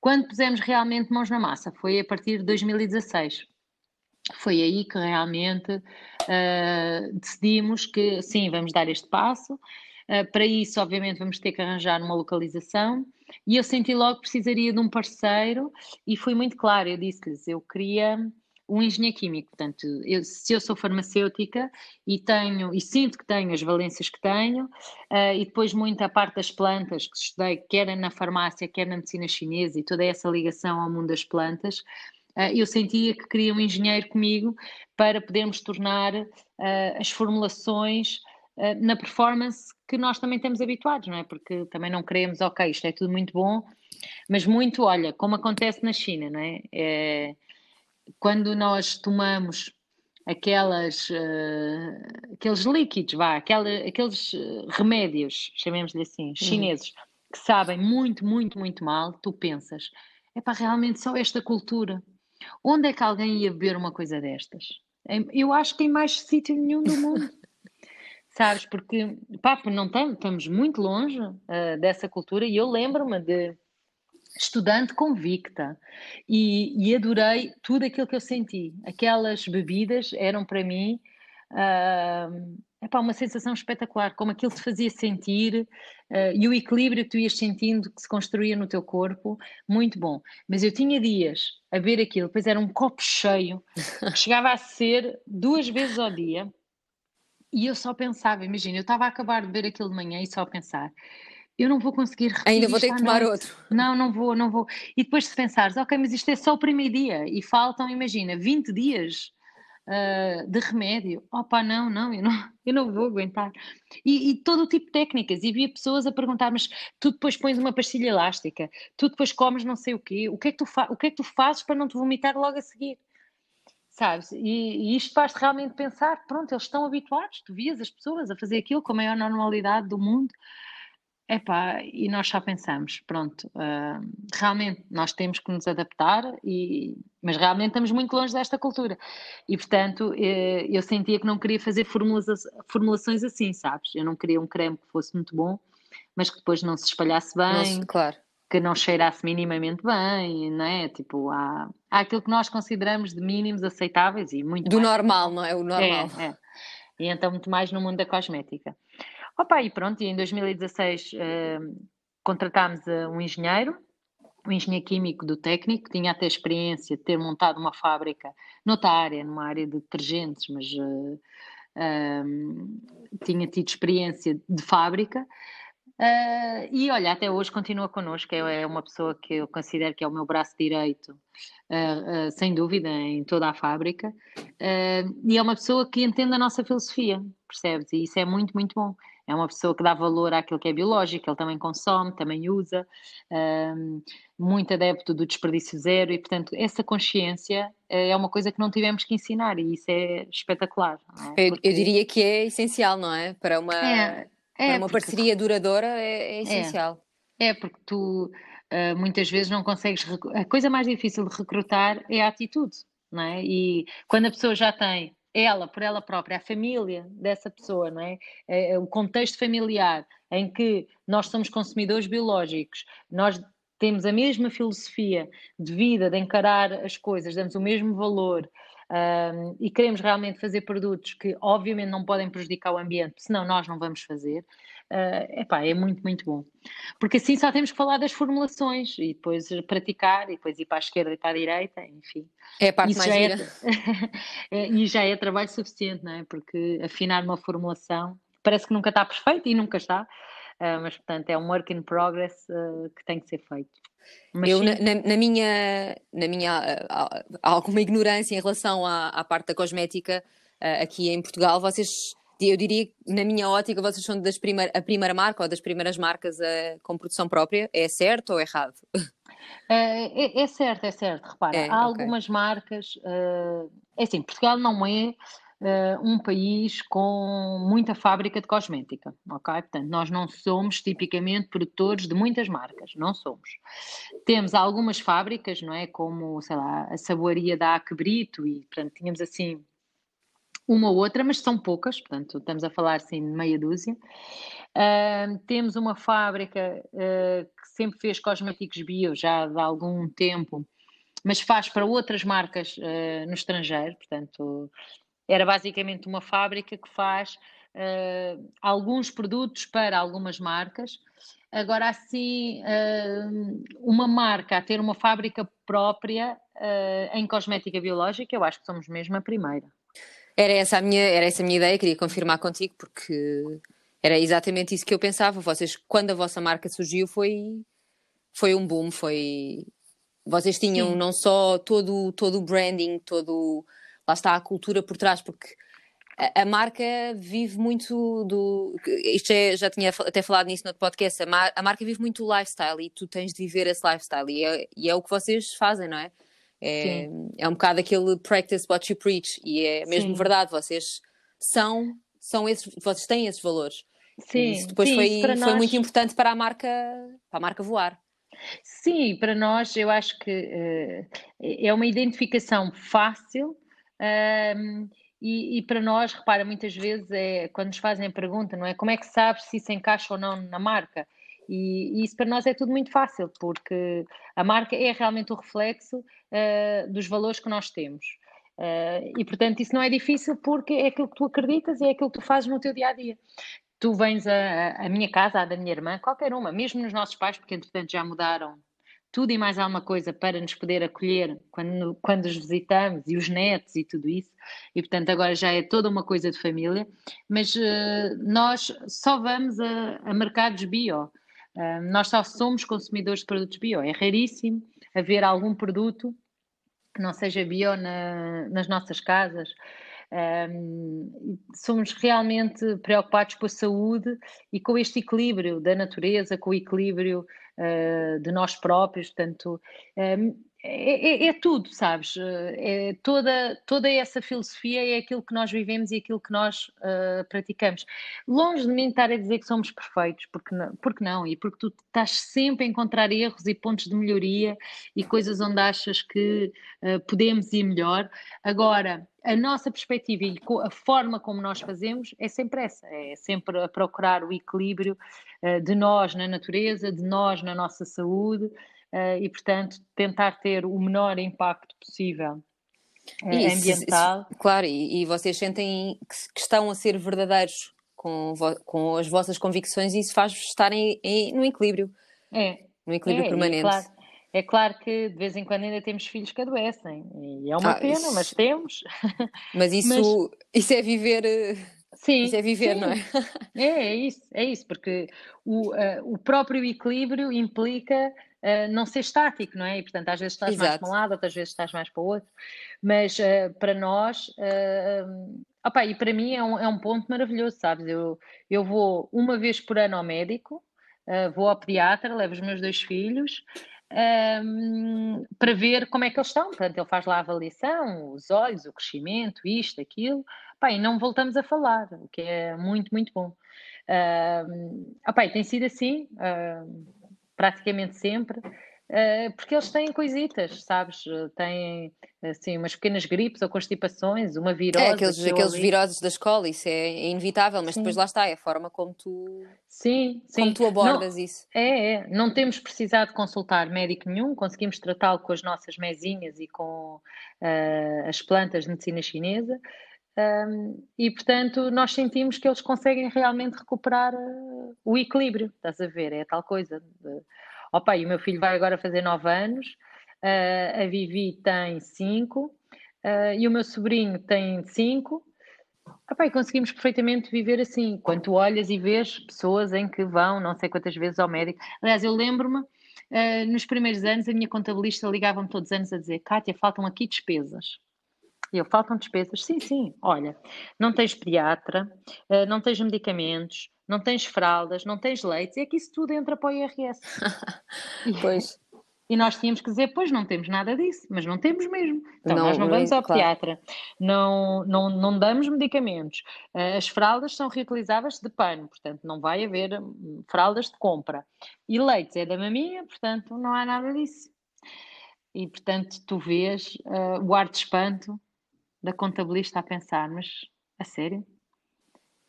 Quando pusemos realmente mãos na massa, foi a partir de 2016. Foi aí que realmente uh, decidimos que sim, vamos dar este passo. Uh, para isso, obviamente, vamos ter que arranjar uma localização. E eu senti logo que precisaria de um parceiro, e fui muito clara. Eu disse-lhes: eu queria um engenheiro químico. Portanto, eu, se eu sou farmacêutica e tenho e sinto que tenho as valências que tenho, uh, e depois muita parte das plantas que estudei, quer na farmácia, quer na medicina chinesa, e toda essa ligação ao mundo das plantas, uh, eu sentia que queria um engenheiro comigo para podermos tornar uh, as formulações na performance que nós também estamos habituados, não é? Porque também não queremos, ok, isto é tudo muito bom, mas muito, olha, como acontece na China, não é? é quando nós tomamos aquelas, uh, aqueles líquidos, vá, aquela, aqueles eh, remédios, chamemos-lhe assim, uhum. chineses, uhum. que sabem muito, muito, muito mal, tu pensas, é para realmente só esta cultura. Onde é que alguém ia beber uma coisa destas? Eu acho que em mais sítio nenhum do mundo. Sabes, porque, pá, não estamos, estamos muito longe uh, dessa cultura e eu lembro-me de estudante convicta e, e, adorei tudo aquilo que eu senti. Aquelas bebidas eram para mim uh, epá, uma sensação espetacular, como aquilo te fazia sentir uh, e o equilíbrio que tu ias sentindo que se construía no teu corpo, muito bom. Mas eu tinha dias a ver aquilo, depois era um copo cheio, chegava a ser duas vezes ao dia. E eu só pensava, imagina, eu estava a acabar de ver aquilo de manhã e só a pensar, eu não vou conseguir repetir Ainda vou ter que tomar outro. Não, não vou, não vou. E depois se pensares, ok, mas isto é só o primeiro dia e faltam, imagina, 20 dias uh, de remédio. Opa, não, não, eu não, eu não vou aguentar. E, e todo o tipo de técnicas. E via pessoas a perguntar, mas tu depois pões uma pastilha elástica, tu depois comes não sei o quê, o que é que tu, o que é que tu fazes para não te vomitar logo a seguir? Sabes? E, e isto faz-te realmente pensar, pronto, eles estão habituados, tu vias as pessoas a fazer aquilo com a maior normalidade do mundo, Epá, e nós já pensamos, pronto, uh, realmente nós temos que nos adaptar, e, mas realmente estamos muito longe desta cultura. E portanto, eh, eu sentia que não queria fazer formulações assim, sabes? Eu não queria um creme que fosse muito bom, mas que depois não se espalhasse bem, Nossa, claro. Que não cheirasse minimamente bem, não é? Tipo, há, há aquilo que nós consideramos de mínimos aceitáveis e muito Do mais. normal, não é? O normal. É, é. E então muito mais no mundo da cosmética. Opa, e pronto, e em 2016 uh, contratámos uh, um engenheiro, um engenheiro químico do técnico, tinha até experiência de ter montado uma fábrica noutra área, numa área de detergentes, mas uh, tinha tido experiência de fábrica. Uh, e olha, até hoje continua connosco, é, é uma pessoa que eu considero que é o meu braço direito, uh, uh, sem dúvida, em toda a fábrica, e é uma pessoa que entende a nossa filosofia, percebes? E isso é muito, muito bom. É uma pessoa que dá valor àquilo que é biológico, ele também consome, também usa, muito adepto do desperdício zero, e portanto, essa consciência é uma coisa que não tivemos que ensinar, e isso é espetacular. É? Porque... Eu, eu, diria que é essencial, não é? Para uma. É é, uma porque... parceria duradoura é, é essencial. É, é porque tu uh, muitas vezes não consegues. A coisa mais difícil de recrutar é a atitude, não é? E quando a pessoa já tem ela, por ela própria, a família dessa pessoa, não é? é? é o contexto familiar em que nós somos consumidores biológicos, nós temos a mesma filosofia de vida, de encarar as coisas, damos o mesmo valor, um, e queremos realmente fazer produtos que obviamente não podem prejudicar o ambiente, senão nós não vamos fazer, uh, epá, é muito, muito bom. Porque assim só temos que falar das formulações e depois praticar e depois ir para a esquerda e para a direita, enfim. É a parte Isso mais gira. É, e já é trabalho suficiente, não é? Porque afinar uma formulação parece que nunca está perfeito e nunca está, uh, mas portanto é um work in progress uh, que tem que ser feito. Mas eu, na, na, minha, na minha alguma ignorância em relação à, à parte da cosmética uh, aqui em Portugal, vocês, eu diria que na minha ótica, vocês são das primeir, a primeira marca ou das primeiras marcas uh, com produção própria. É certo ou errado? É, é, certo, é certo. Repara, é, há okay. algumas marcas. é assim, Portugal não é uh, um país com muita fábrica de cosmética, ok? Portanto, nós não somos tipicamente produtores de muitas marcas, não somos. Temos algumas fábricas, não é? Como, sei lá, a saboaria da Aquebrito e, portanto, tínhamos assim uma ou outra, mas são poucas, portanto, estamos a falar assim de meia dúzia. Uh, temos uma fábrica uh, que sempre fez cosméticos bio já há algum tempo, mas faz para outras marcas uh, no estrangeiro, portanto, era basicamente uma fábrica que faz alguns produtos para algumas marcas. Agora, assim, uma marca a ter uma fábrica própria em cosmética biológica, eu acho que somos mesmo a primeira. Era essa a minha, era essa a minha ideia, queria confirmar contigo, porque era exatamente isso que eu pensava. Vocês, quando a vossa marca surgiu, foi, foi um boom, foi. Vocês tinham Sim. não só todo, todo o branding, todo. Lá está a cultura por trás, porque a, a marca vive muito do. Isto é, já tinha até falado nisso no podcast. A, mar, a marca vive muito do lifestyle e tu tens de viver esse lifestyle. E é, e é o que vocês fazem, não é? É, é um bocado aquele practice what you preach, e é mesmo sim. verdade, vocês são, são esses, vocês têm esses valores. Sim, isso depois sim, foi, foi nós... muito importante para a marca, para a marca voar. Sim, para nós eu acho que uh, é uma identificação fácil uh, e, e, para nós, repara, muitas vezes é quando nos fazem a pergunta, não é? Como é que sabes se isso encaixa ou não na marca? E, e, isso para nós é tudo muito fácil, porque a marca é realmente o reflexo uh, dos valores que nós temos. Uh, e portanto, isso não é difícil porque é aquilo que tu acreditas e é aquilo que tu fazes no teu dia a dia. Tu vens a minha casa, a da minha irmã, qualquer uma, mesmo nos nossos pais, porque entretanto já mudaram tudo e mais alguma coisa para nos poder acolher quando, quando os visitamos e os netos e tudo isso. E portanto agora já é toda uma coisa de família, mas uh, nós só vamos a, a mercados bio nós só somos consumidores de produtos bio. É raríssimo haver algum produto que não seja bio na, nas nossas casas. Um, somos realmente preocupados com a saúde e com este equilíbrio da natureza, com o equilíbrio uh, de nós próprios. Portanto, um, é, é, é, tudo, sabes? É toda, toda essa filosofia é aquilo que nós vivemos e aquilo que nós uh, praticamos. Longe de mim estar a dizer que somos perfeitos, porque não, porque não, e porque tu estás sempre a encontrar erros e pontos de melhoria e coisas onde achas que uh, podemos ir melhor. Agora, a nossa perspectiva e a forma como nós fazemos é sempre essa, é sempre a procurar o equilíbrio uh, de nós na natureza, de nós na nossa saúde e, portanto, tentar ter o menor impacto possível uh, ambiental. Isso, claro, e, e, vocês sentem que, estão a ser verdadeiros com, com as vossas convicções e isso faz estarem em, no equilíbrio. É. No equilíbrio é, permanente. É claro, é claro que de vez em quando ainda temos filhos que adoecem. E é uma ah, pena, isso... mas temos. Mas isso, mas... isso é viver. Eh, sim, isso é viver, sim. não é? É, é isso, é isso, porque o, uh, o próprio equilíbrio implica uh, não ser estático, não é? E portanto, às vezes estás Exato. mais para um lado, outras vezes estás mais para o outro. Mas uh, para nós, uh, opa, e para mim é um, é um ponto maravilhoso, sabes? Eu, eu vou uma vez por ano ao médico, vou ao pediatra, levo os meus dois filhos. Um, para ver como é que eles estão. Portanto, ele faz lá a avaliação, os olhos, o crescimento, isto, aquilo. Pá, e não voltamos a falar, o que é muito, muito bom. Uh, opa, tem sido assim. Uh, praticamente sempre, uh, porque eles têm coisitas, sabes? Têm assim umas pequenas gripes ou constipações, uma virose. É, aqueles, aqueles viroses da escola, isso é, inevitável, mas sim. depois lá está, é a forma como tu, sim, sim. Como tu abordas não, isso. É, é, não temos precisado consultar médico nenhum, conseguimos tratá-lo com as nossas mesinhas e com uh, as plantas de medicina chinesa. Um, e portanto nós sentimos que eles conseguem realmente recuperar uh, o equilíbrio, estás a ver? É tal coisa. De, opa, e o meu filho vai agora fazer 9 anos, uh, a Vivi tem 5 uh, e o meu sobrinho tem 5. Opa, e conseguimos perfeitamente viver assim. Quando olhas e vês pessoas em que vão não sei quantas vezes ao médico. Aliás, eu lembro-me, nos primeiros anos, a minha contabilista ligava-me todos os anos a dizer: Kátia, faltam aqui despesas e eu, faltam despesas? Sim, sim. Olha, não tens pediatra, eh, não tens medicamentos, não tens fraldas, não tens leites, é que isso tudo entra para o IRS. pois. E nós tínhamos que dizer, pois não temos nada disso, mas não temos mesmo. Então não, nós não vamos ao claro. pediatra, não, não, não damos medicamentos. Eh, as fraldas são reutilizáveis de pano, portanto não vai haver hum, fraldas de compra. E leites é da maminha, portanto não há nada disso. E portanto tu vês uh, o ar de espanto da contabilista a pensar, mas a sério?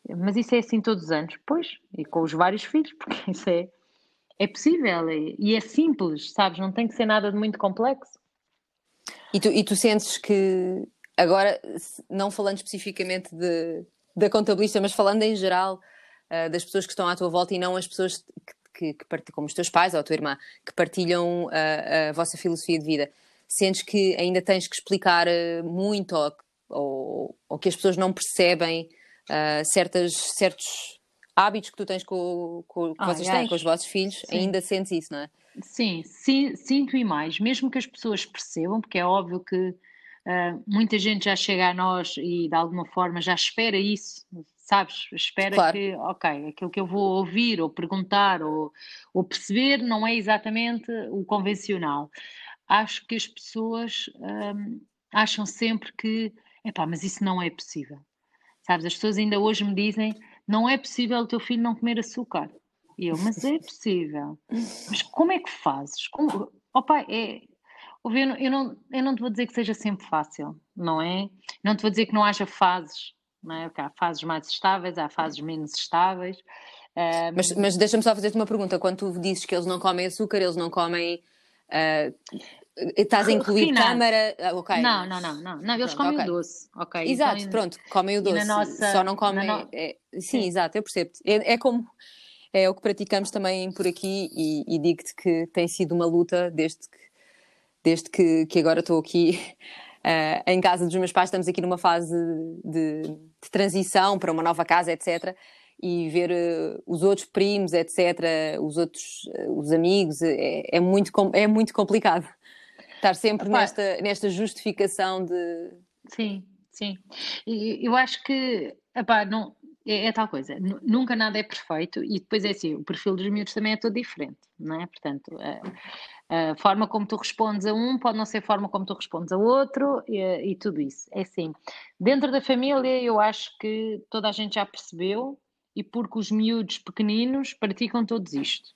Mas isso é assim todos os anos? Pois, e com os vários filhos, porque isso é, é possível e é simples, sabes? Não tem que ser nada de muito complexo. E tu, e tu sentes que, agora, não falando especificamente de, da contabilista, mas falando em geral uh, das pessoas que estão à tua volta e não as pessoas que, que, que como os teus pais ou a tua irmã, que partilham a, a vossa filosofia de vida, sentes que ainda tens que explicar uh, muito ou, ou, ou, que as pessoas não percebem uh, certas, certos hábitos que tu tens com, com que ah, vocês têm com os vossos filhos, sim. ainda sentes isso, não é? Sim, sim, sinto e mais, mesmo que as pessoas percebam, porque é óbvio que uh, muita gente já chega a nós e de alguma forma já espera isso, sabes? Espera claro. que, ok, aquilo que eu vou ouvir ou perguntar ou, ou perceber não é exatamente o convencional. Acho que as pessoas um, ah, acham sempre que, epá, mas isso não é possível. Sabes, as pessoas ainda hoje me dizem: não é possível o teu filho não comer açúcar. E eu, mas é possível. Mas como é que fazes? Como... Opa, é. Eu não, eu, não, eu não te vou dizer que seja sempre fácil, não é? Não te vou dizer que não haja fases, não é? Porque há fases mais estáveis, há fases menos estáveis. Um... Mas, mas deixa-me só fazer-te uma pergunta. Quando tu dizes que eles não comem açúcar, eles não comem uh, Estás a incluir Refinado. câmara? Ah. Não, não, não, não, não. Eles pronto, comem okay. o doce, ok. Exato, então, pronto, comem o doce. Nossa, só não comem. No... É, sim, sim, exato, eu percebo. É, é, como é o que praticamos também por aqui e, e digo-te que tem sido uma luta desde que, desde que, que agora estou aqui uh, em casa dos meus pais. Estamos aqui numa fase de, de transição para uma nova casa, etc e ver uh, os outros primos, etc., os outros uh, os amigos, é, é, muito, é muito complicado. Estar sempre nesta, nesta justificação de. Sim, sim. Eu acho que epá, não, é, é, tal coisa, nunca nada é perfeito e depois é assim, o perfil dos miúdos também é todo diferente, não é? Portanto, a, a, forma como tu respondes a um pode não ser a forma como tu respondes a outro e, e, tudo isso. É assim, dentro da família eu acho que toda a gente já percebeu e porque os miúdos pequeninos praticam todos isto.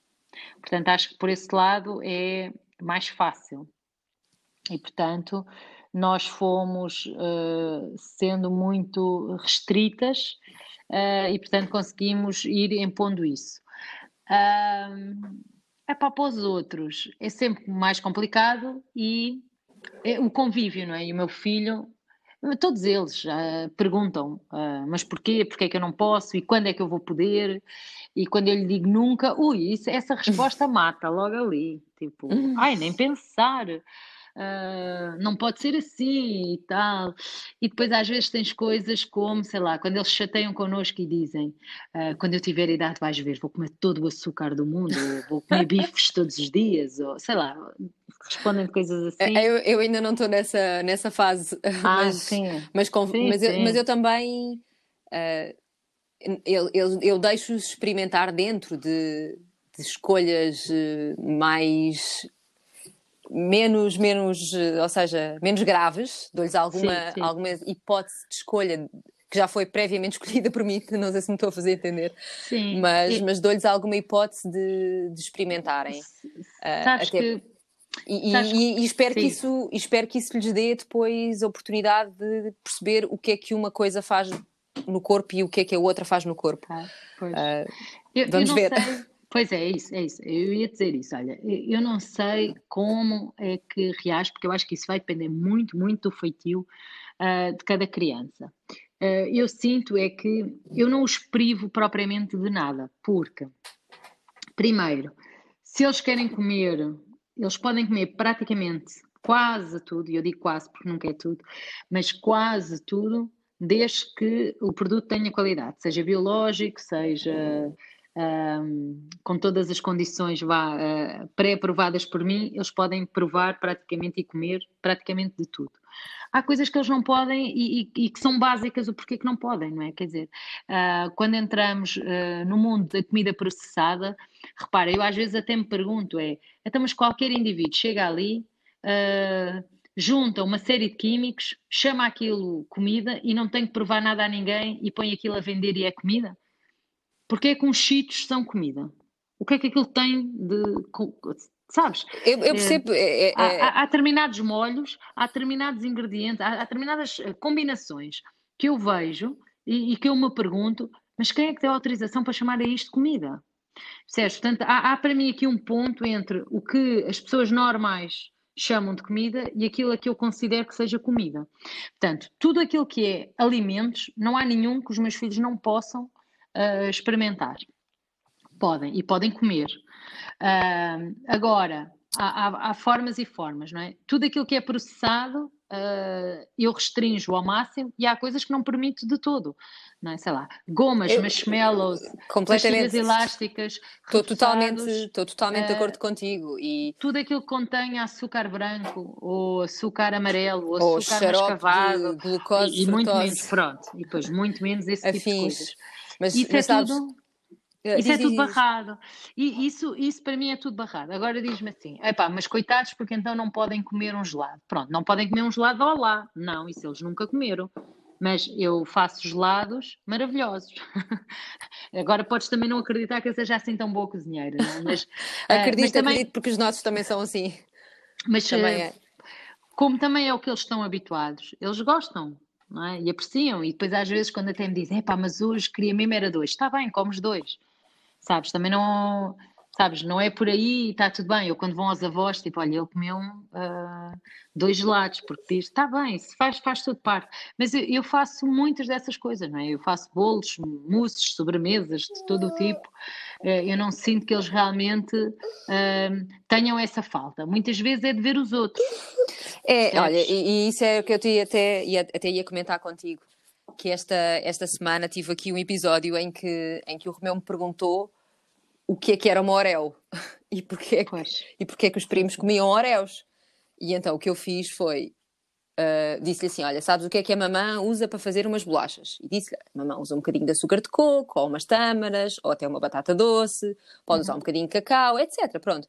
Portanto, acho que por esse lado é mais fácil. E, portanto, nós fomos uh, sendo muito restritas uh, e, portanto, conseguimos ir impondo isso. Uh, é para, para os outros, é sempre mais complicado e é o convívio, não é? E o meu filho, todos eles uh, perguntam, mas porquê? Porquê é que eu não posso? E quando é que eu vou poder? E quando eu lhe digo nunca, ui, isso, essa resposta mata logo ali. Tipo, ai, nem pensar uh, não pode ser assim e tal. E depois às vezes tens coisas como, sei lá, quando eles chateiam connosco e dizem, uh, quando eu tiver idade vais ver, vou comer todo o açúcar do mundo, vou comer bifes todos os dias, ou sei lá, respondem coisas assim. Eu, eu ainda não estou nessa, nessa fase, ah, mas, sim. Mas, com, sim, mas, sim. Eu, mas eu também... Uh, eu, eu, eu deixo-os experimentar dentro de, de escolhas mais menos, menos, ou seja, menos graves, dou-lhes alguma, sim, sim. alguma hipótese de escolha que já foi previamente escolhida por mim, não sei se me estou a fazer entender, sim. mas, mas dou-lhes alguma hipótese de, de experimentarem. Uh, até... que... E, e, e, espero, que isso, espero que isso lhes dê depois a oportunidade de perceber o que é que uma coisa faz no corpo e o que é que a outra faz no corpo. Ah, uh, eu, vamos eu ver. Sei, Pois é, é isso, é isso. Eu ia dizer isso. Olha, eu não sei como é que reage, porque eu acho que isso vai depender muito, muito do feitio uh, de cada criança. Uh, eu sinto é que eu não os privo propriamente de nada, porque, primeiro, se eles querem comer, eles podem comer praticamente quase tudo, e eu digo quase porque nunca é tudo, mas quase tudo, desde que o produto tenha qualidade, seja biológico, seja com todas as condições uh, pré-aprovadas por mim, eles podem provar praticamente e comer praticamente de tudo. Há coisas que eles não podem e, e, e que são básicas o porquê que não podem, não é? Quer dizer, uh, quando entramos uh, no mundo da comida processada, repara, eu às vezes até me pergunto: é, então, mas qualquer indivíduo chega ali, uh, junta uma série de químicos, chama aquilo comida e não tem que provar nada a ninguém e põe aquilo a vender e é comida? Porque é que uns cheetos são comida? O que é que aquilo tem de. Sabes? Eu, eu percebo. É, é, há, há, há, determinados molhos, há determinados ingredientes, há, há determinadas eh, combinações que eu vejo e, e, que eu me pergunto, mas quem é que deu autorização para chamar a isto comida? Percebes? Portanto, há, há para mim aqui um ponto entre o que as pessoas normais chamam de comida e aquilo a que eu considero que seja comida. Portanto, tudo aquilo que é alimentos, não há nenhum que os meus filhos não possam uh, experimentar. Podem, e podem comer. Uh, agora, há, há, há, formas e formas, não é? Tudo aquilo que é processado uh, eu restringo ao máximo e há coisas que não permito de todo. Não é? Sei lá, gomas, eu, marshmallows, completamente elásticas. Estou totalmente, estou totalmente uh, de acordo contigo. E... Tudo aquilo que contém açúcar branco, ou açúcar amarelo, ou, ou açúcar mascavado, glucose, e, e muito menos, pronto, e depois muito menos esse Afins. tipo de coisas. Mas, Isso mas é sabes, tudo isso diz, é tudo barrado. E isso, isso para mim é tudo barrado. Agora diz-me assim: epá, mas coitados, porque então não podem comer um gelado. Pronto, não podem comer um gelado ao lá. Não, isso eles nunca comeram. Mas eu faço gelados maravilhosos. Agora podes também não acreditar que eu seja assim tão boa cozinheira, não é? Mas, acredito, mas também... acredito, porque os nossos também são assim. Mas também uh, é. como também é o que eles estão habituados, eles gostam. É? E apreciam, e depois às vezes quando até me dizem, pá, mas hoje queria mesmo era dois, está bem, comes dois, sabes? Também não, sabes? Não é por aí, está tudo bem. Eu quando vão aos avós, tipo, olha, ele comeu uh, dois gelados, porque diz, está bem, se faz, faz tudo parte. Mas eu, eu, faço muitas dessas coisas, não é? Eu faço bolos, mousses, sobremesas de todo o tipo. Uh, eu não sinto que eles realmente uh, tenham essa falta. Muitas vezes é de ver os outros. É, olha, e, e, isso é o que eu te até, ia, até ia comentar contigo que esta, esta semana tive aqui um episódio em que, em que o Romeu me perguntou o que é que era uma Orel e porquê, e porquê que os primos comiam Oreos. E então o que eu fiz foi, uh, disse-lhe assim, olha, sabes o que é que a mamã usa para fazer umas bolachas? E disse-lhe, a mamã usa um bocadinho de açúcar de coco, ou umas tâmaras, ou até uma batata doce, pode uhum. usar um bocadinho de cacau, etc. Pronto.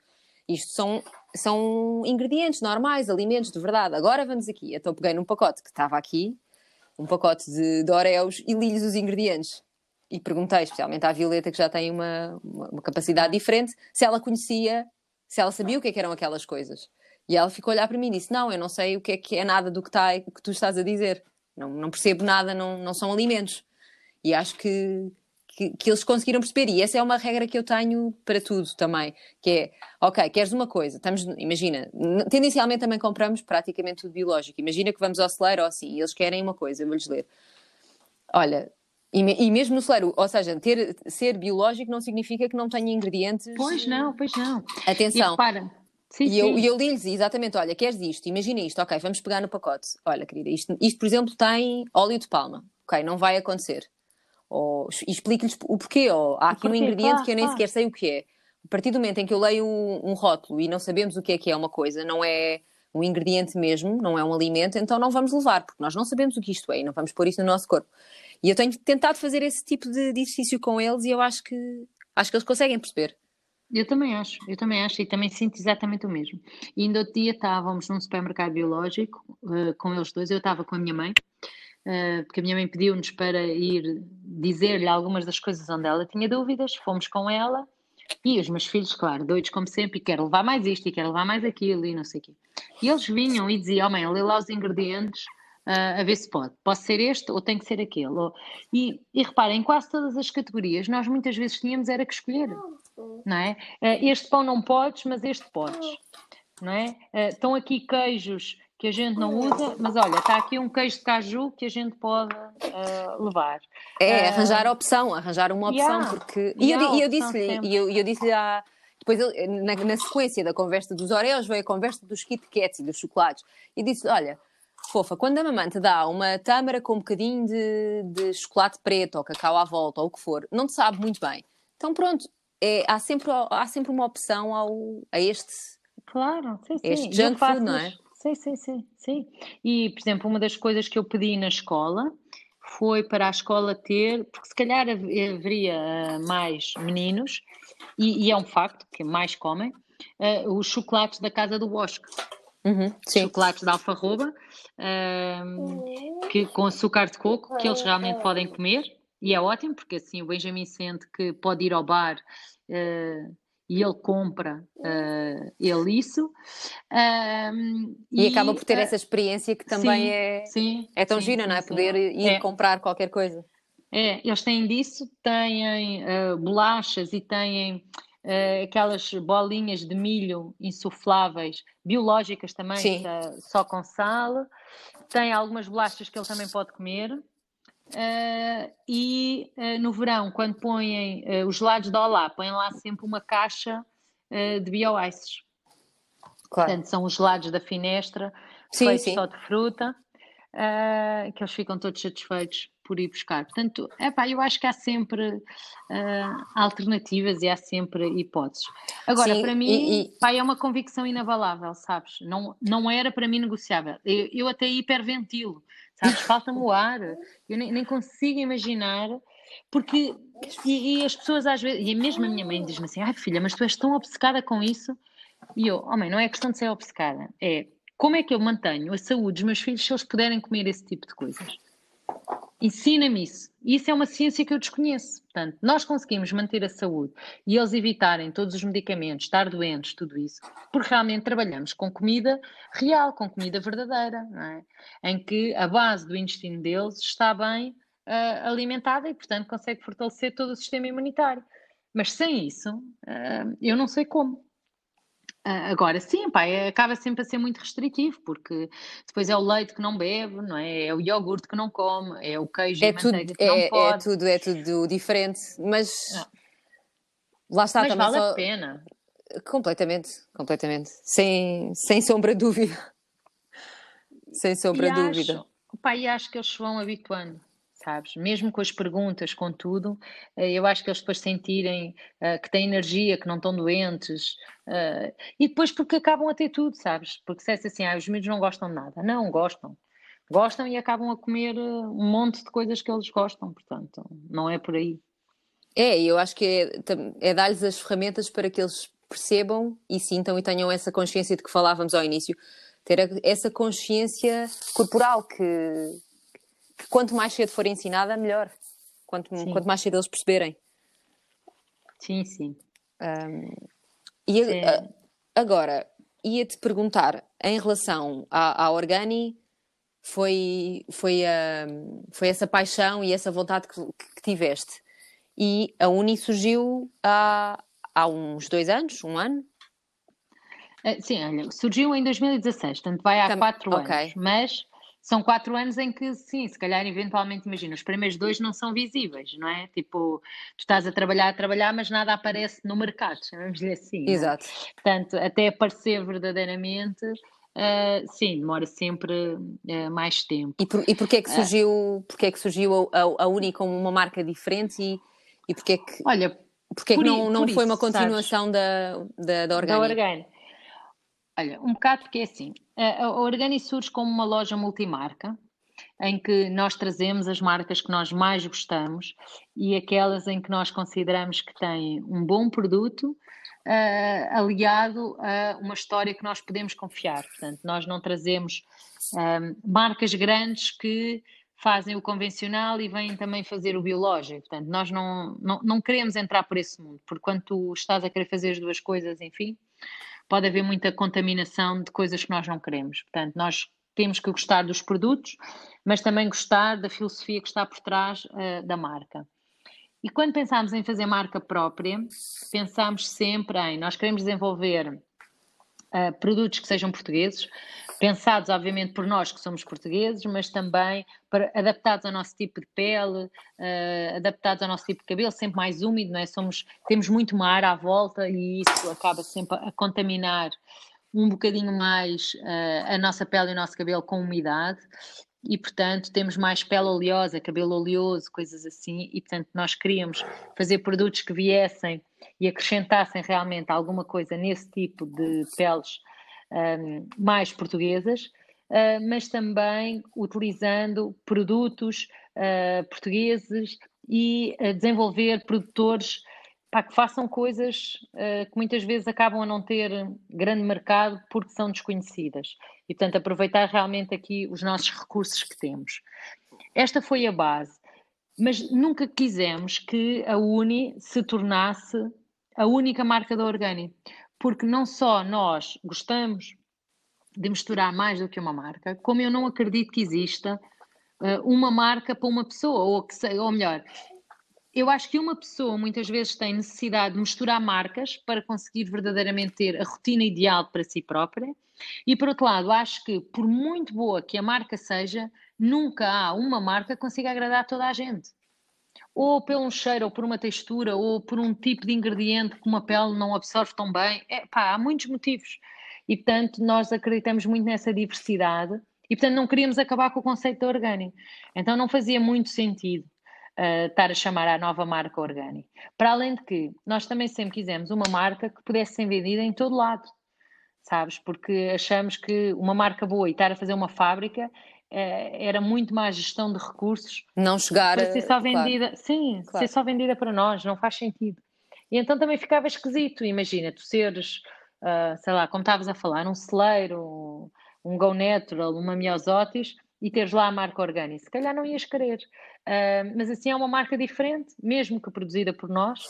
Isto são, são ingredientes normais, alimentos de verdade. Agora vamos aqui. Então peguei num pacote que estava aqui, um pacote de, de Oreos e li-lhes os ingredientes. E perguntei, especialmente à Violeta, que já tem uma, uma, uma, capacidade diferente, se ela conhecia, se ela sabia o que, é que eram aquelas coisas. E ela ficou a olhar para mim e disse: Não, eu não sei o que é que é nada do que, está, que tu estás a dizer. Não, não percebo nada, não, não são alimentos. E acho que, que, que, eles conseguiram perceber. E essa é uma regra que eu tenho para tudo também, que é, ok, queres uma coisa, estamos, imagina, tendencialmente também compramos praticamente tudo biológico. Imagina que vamos ao celeiro ou assim, e eles querem uma coisa, eu vou-lhes ler. Olha, e, e, mesmo no celeiro, ou seja, ter, ser biológico não significa que não tenha ingredientes. Pois não, pois não. Atenção. E repara, Sim, e, sim. Eu, eu li-lhes exatamente: olha, queres isto? Imagina isto, ok, vamos pegar no pacote. Olha, querida, isto, isto por exemplo tem óleo de palma. Ok, não vai acontecer ou explique-lhes o porquê, ou há aqui um ingrediente que eu nem sequer sei o que é. A partir do momento em que eu leio um, rótulo e não sabemos o que é que é uma coisa, não é um ingrediente mesmo, não é um alimento, então não vamos levar, porque nós não sabemos o que isto é e não vamos pôr isso no nosso corpo. E eu tenho tentado fazer esse tipo de, de exercício com eles e eu acho que acho que eles conseguem perceber. Eu também acho, eu também acho e também sinto exatamente o mesmo. E ainda outro dia estávamos num supermercado biológico uh, com eles dois, eu estava com a minha mãe porque a minha mãe pediu-nos para ir dizer-lhe algumas das coisas onde ela tinha dúvidas, fomos com ela e os meus filhos, claro, doidos como sempre, e quero levar mais isto e quero levar mais aquilo e não sei o quê. E eles vinham e diziam, oh mãe, lê lá os ingredientes uh, a ver se pode. Posso ser este ou tem que ser aquele. Ou... E, e reparem, em quase todas as categorias, nós muitas vezes tínhamos era que escolher, não é? Uh, este pão não podes, mas este podes, não é? Uh, estão aqui queijos que a gente não usa, mas olha, está aqui um queijo de caju que a gente pode uh, levar. É, uh, arranjar a opção, arranjar uma opção, yeah, porque. E yeah, eu, eu disse-lhe, e eu, eu disse-lhe à. Depois, na, na, sequência da conversa dos Oreos, veio a conversa dos Kit Kats e dos chocolates. E disse olha, fofa, quando a mamãe te dá uma tâmara com um bocadinho de, de chocolate preto ou cacau à volta ou o que for, não te sabe muito bem. Então, pronto, é, há, sempre, há sempre uma opção ao, a este. Claro, sim, sim. Este junk food, não é? Sim, sim, sim, sim. E, por exemplo, uma das coisas que eu pedi na escola foi para a escola ter, porque se calhar haveria mais meninos, e, e é um facto que mais comem, uh, os chocolates da Casa do Bosque. Uhum, chocolates de alfarroba, uh, que, com açúcar de coco, que eles realmente podem comer, e é ótimo, porque assim o Benjamin sente que pode ir ao bar uh, e ele compra uh, ele isso. e, e, acaba por ter essa experiência que também sim, é, sim, é tão sim, gira, não é? Poder ir é. comprar qualquer coisa. É, eles têm disso, têm bolachas e têm uh, aquelas bolinhas de milho insufláveis, biológicas também, só com sal. Tem algumas bolachas que ele também pode comer. Uh, e uh, no verão, quando põem uh, os gelados de Olá, põem lá sempre uma caixa de bioices. Claro. Portanto, são os gelados da finestra, sim, feitos sim. só de fruta, que eles ficam todos satisfeitos por ir buscar. Portanto, epá, eu acho que há sempre alternativas e há sempre hipóteses. Agora, Sim, para mim, e, e... Pá, é uma convicção inabalável, sabes? Não, não era para mim negociável. Eu, eu até hiperventilo, sabes? Falta-me o ar. Eu nem, nem consigo imaginar porque e, e, as pessoas às vezes, e mesmo a minha mãe diz-me assim: ai filha, mas tu és tão obcecada com isso. E eu, oh mãe, não é questão de ser obcecada, é como é que eu mantenho a saúde dos meus filhos se eles puderem comer esse tipo de coisas? Ensina-me isso. Isso é uma ciência que eu desconheço. Portanto, nós conseguimos manter a saúde e eles evitarem todos os medicamentos, estar doentes, tudo isso, porque realmente trabalhamos com comida real, com comida verdadeira, é? em que a base do intestino deles está bem uh, alimentada e, portanto, consegue fortalecer todo o sistema imunitário. Mas sem isso, uh, eu não sei como. Uh, agora, sim, pá, é, acaba sempre a ser muito restritivo, porque depois é o leite que não bebe, não é? É o iogurte que não come, é o queijo é e tudo, que é, não pode. É tudo, é tudo diferente, mas não. lá está mas também vale só... a pena. Completamente, completamente. Sem, sem sombra de dúvida. sem sombra de dúvida. Pá, e acho que eles se vão habituando sabes? Mesmo com as perguntas, com tudo, eh, eu acho que eles depois sentirem uh, que têm energia, que não estão doentes, uh, e depois porque acabam a ter tudo, sabes? Porque se é assim, ah, os miúdos não gostam de nada. Não, gostam. Gostam e acabam a comer um monte de coisas que eles gostam, portanto, não é por aí. É, eu acho que é, é dar-lhes as ferramentas para que eles percebam e sintam e tenham essa consciência de que falávamos ao início, ter essa consciência corporal que que quanto mais cedo for ensinada, melhor. Quanto, quanto mais cedo eles perceberem. Sim, sim. Um, e a, agora, ia-te perguntar, em relação à, à Organi, foi, foi, a, foi essa paixão e essa vontade que, que tiveste. E a Uni surgiu há, há uns dois anos, um ano? Eh, sim, olha, surgiu em 2016, portanto vai há quatro okay. anos, mas são quatro anos em que, sim, se calhar eventualmente, imagina, os primeiros dois não são visíveis, não é? Tipo, tu estás a trabalhar, a trabalhar, mas nada aparece no mercado, chamamos-lhe assim. É? Exato. É? Portanto, até aparecer verdadeiramente, uh, sim, demora sempre uh, mais tempo. E, por, e porquê é que surgiu, uh, é que surgiu a, a Uni como uma marca diferente e, e porquê é que... Olha, Porquê é que não, não foi uma continuação sabes, da, da, da Organi? Da Organi. Olha, um bocado porque é assim, a Organi surge como uma loja multimarca, em que nós trazemos as marcas que nós mais gostamos e aquelas em que nós consideramos que têm um bom produto uh, aliado a uma história que nós podemos confiar. Portanto, nós não trazemos um, marcas grandes que fazem o convencional e vêm também fazer o biológico. Portanto, nós não, não, não queremos entrar por esse mundo, porque quando tu estás a querer fazer as duas coisas, enfim, pode haver muita contaminação de coisas que nós não queremos. Portanto, nós temos que gostar dos produtos, mas também gostar da filosofia que está por trás uh, da marca. E quando pensamos em fazer marca própria, pensamos sempre em nós queremos desenvolver uh, produtos que sejam portugueses, pensados obviamente por nós que somos portugueses, mas também para, adaptados ao nosso tipo de pele, uh, adaptados ao nosso tipo de cabelo, sempre mais úmido, não é? Somos, temos muito mar à volta e isso acaba sempre a contaminar um bocadinho mais uh, a nossa pele e o nosso cabelo com umidade e, portanto, temos mais pele oleosa, cabelo oleoso, coisas assim, e, portanto, nós queríamos fazer produtos que viessem e acrescentassem realmente alguma coisa nesse tipo de peles um, mais portuguesas, uh, mas também utilizando produtos uh, portugueses e a desenvolver produtores pá, que façam coisas uh, que muitas vezes acabam a não ter grande mercado porque são desconhecidas. E, portanto, aproveitar realmente aqui os nossos recursos que temos. Esta foi a base, mas nunca quisemos que a Uni se tornasse a única marca da Organi, porque não só nós gostamos de misturar mais do que uma marca, como eu não acredito que exista uh, uma marca para uma pessoa, ou, que, ou melhor, eu acho que uma pessoa muitas vezes tem necessidade de misturar marcas para conseguir verdadeiramente ter a rotina ideal para si própria. E por outro lado, acho que por muito boa que a marca seja, nunca há uma marca que consiga agradar toda a gente. Ou pelo cheiro, ou por uma textura, ou por um tipo de ingrediente que uma pele não absorve tão bem. É, pá, há muitos motivos. E portanto, nós acreditamos muito nessa diversidade e portanto não queríamos acabar com o conceito de orgânico. Então não fazia muito sentido uh, estar a chamar a nova marca Organi. Para além de que nós também sempre quisemos uma marca que pudesse ser vendida em todo lado, sabes? Porque achamos que uma marca boa e estar a fazer uma fábrica uh, era muito mais gestão de recursos. Não chegar a ser só vendida, claro. sim, claro. ser só vendida para nós, não faz sentido. E então também ficava esquisito, imagina, tu seres, uh, sei lá, como estavas a falar, um celeiro, um, Go Natural, uma Miosotis, e teres lá a marca Organi. Se calhar não ias querer. Uh, mas assim é uma marca diferente, mesmo que produzida por nós.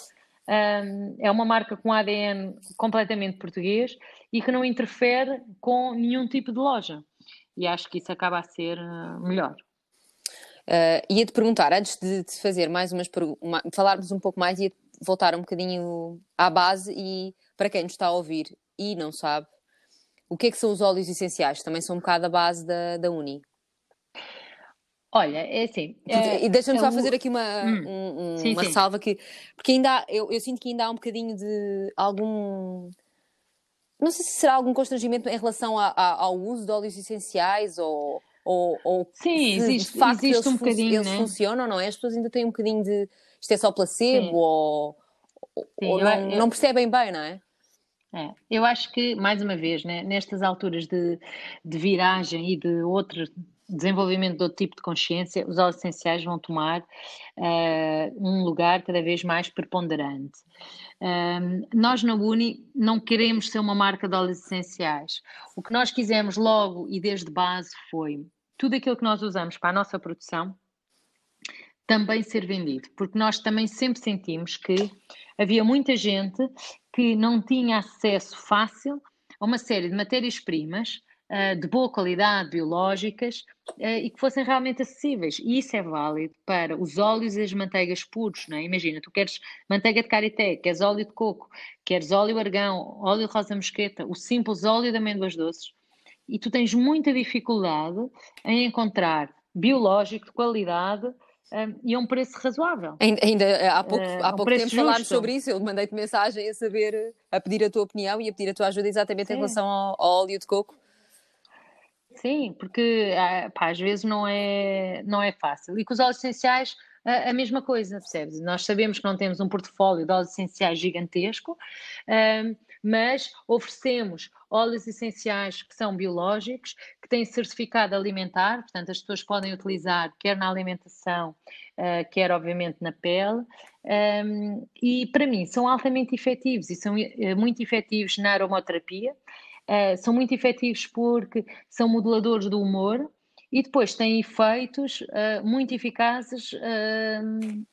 Uh, é uma marca com ADN completamente português e que não interfere com nenhum tipo de loja. E acho que isso acaba a ser uh, melhor. Uh, ia-te perguntar, antes de, de fazer mais umas uma, falarmos um pouco mais, ia voltar um bocadinho à base e para quem nos está a ouvir e não sabe, o que é que são os óleos essenciais? Também são um bocado a base da, da Uni. Olha, é assim. É, e deixa-me é só fazer aqui uma, hum, um, sim, uma sim. salva que. Porque ainda há, eu, eu sinto que ainda há um bocadinho de algum. Não sei se será algum constrangimento em relação a, a, ao uso de óleos essenciais ou. Ou, ou sim, existe, de facto existe um bocadinho. Eles né? funcionam, não é? As pessoas ainda têm um bocadinho de. Isto é só placebo sim. ou. Ou não, eu, não percebem bem, não é? É, eu acho que, mais uma vez, né, nestas alturas de, de viragem e de outro desenvolvimento de outro tipo de consciência, os óleos essenciais vão tomar uh, um lugar cada vez mais preponderante. Um, nós na Uni não queremos ser uma marca de óleos essenciais. O que nós quisemos logo e desde base foi tudo aquilo que nós usamos para a nossa produção também ser vendido, porque nós também sempre sentimos que havia muita gente que não tinha acesso fácil a uma série de matérias-primas uh, de boa qualidade, biológicas, uh, e que fossem realmente acessíveis. E isso é válido para os óleos e as manteigas puros, não é? Imagina, tu queres manteiga de karité, queres óleo de coco, queres óleo argão, óleo de rosa mosqueta, o simples óleo de amêndoas doces, e tu tens muita dificuldade em encontrar biológico de qualidade um, e a um preço razoável. Ainda, eh, há pouco, há pouco um tempo justo. falámos sobre isso, eu mandei-te mensagem a saber, a pedir a tua opinião e a pedir a tua ajuda exatamente Sim. em relação ao, ao, óleo de coco. Sim, porque ah, pá, às vezes não é, não é fácil. E com os óleos essenciais, a, a mesma coisa, percebes? Nós sabemos que não temos um portfólio de óleos essenciais gigantesco, um, mas oferecemos óleos essenciais que são biológicos, que têm certificado alimentar, portanto as pessoas podem utilizar quer na alimentação, uh, quer obviamente na pele, um, e para mim são altamente efetivos e são uh, muito efetivos na aromaterapia, uh, são muito efetivos porque são moduladores do humor, e depois têm efeitos uh, muito eficazes uh,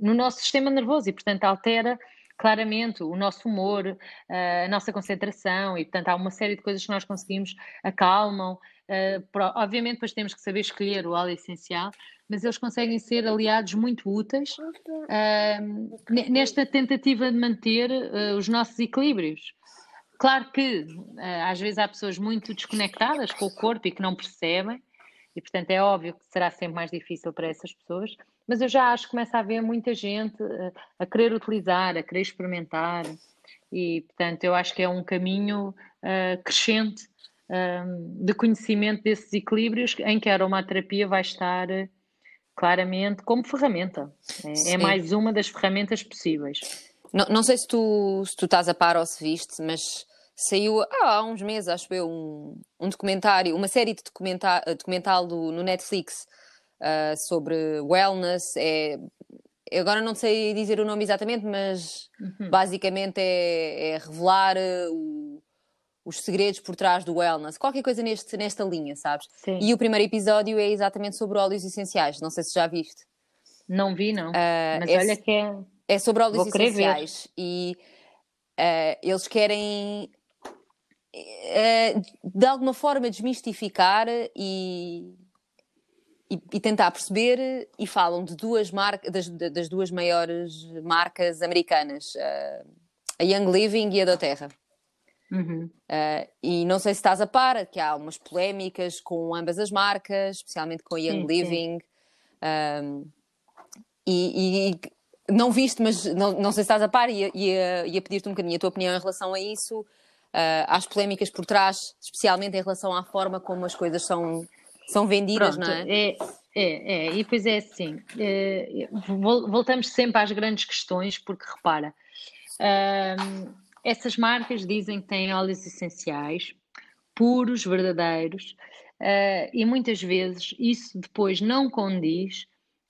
no nosso sistema nervoso e, portanto, altera claramente o nosso humor, eh, a nossa concentração e, portanto, há uma série de coisas que nós conseguimos, acalmam. Obviamente, depois temos que saber escolher o óleo essencial, mas eles conseguem ser aliados muito úteis uh, nesta tentativa de manter os nossos equilíbrios. Claro que às vezes há pessoas muito desconectadas com o corpo e que não percebem, e portanto é óbvio que será sempre mais difícil para essas pessoas, mas eu já acho que começa a haver muita gente a, a querer utilizar, a querer experimentar, e portanto eu acho que é um caminho uh, crescente uh, de conhecimento desses equilíbrios em que a aromaterapia vai estar claramente como ferramenta. É, é, mais uma das ferramentas possíveis. Não, não sei se tu, se tu estás a par ou se viste, mas saiu ah, há uns meses, acho eu, um, um documentário, uma série de documentar, documental do, no Netflix uh, sobre wellness. É, agora não sei dizer o nome exatamente, mas uhum. basicamente é, é revelar o, os segredos por trás do wellness, qualquer coisa neste, nesta linha, sabes? Sim. E o primeiro episódio é exatamente sobre óleos essenciais, não sei se já viste. Não vi, não. Uh, Mas é, olha que é. É sobre óleos essenciais e uh, eles querem uh, de alguma forma desmistificar e, e, e, tentar perceber e falam de duas marcas das, das, duas maiores marcas americanas, a Young Living e a da Terra. Uhum. Uh, e não sei se estás a par, que há umas polémicas com ambas as marcas, especialmente com a Young sim, Living. Sim. Um, e, e, não viste, mas não, não sei se estás a par, e ia, ia pedir-te um bocadinho a tua opinião em relação a isso, uh, às polémicas por trás, especialmente em relação à forma como as coisas são, são vendidas, Pronto, não é? é? É, é, e depois é assim, é, voltamos sempre às grandes questões, porque repara, essas marcas dizem que têm óleos essenciais, puros, verdadeiros, uh, e muitas vezes isso depois não condiz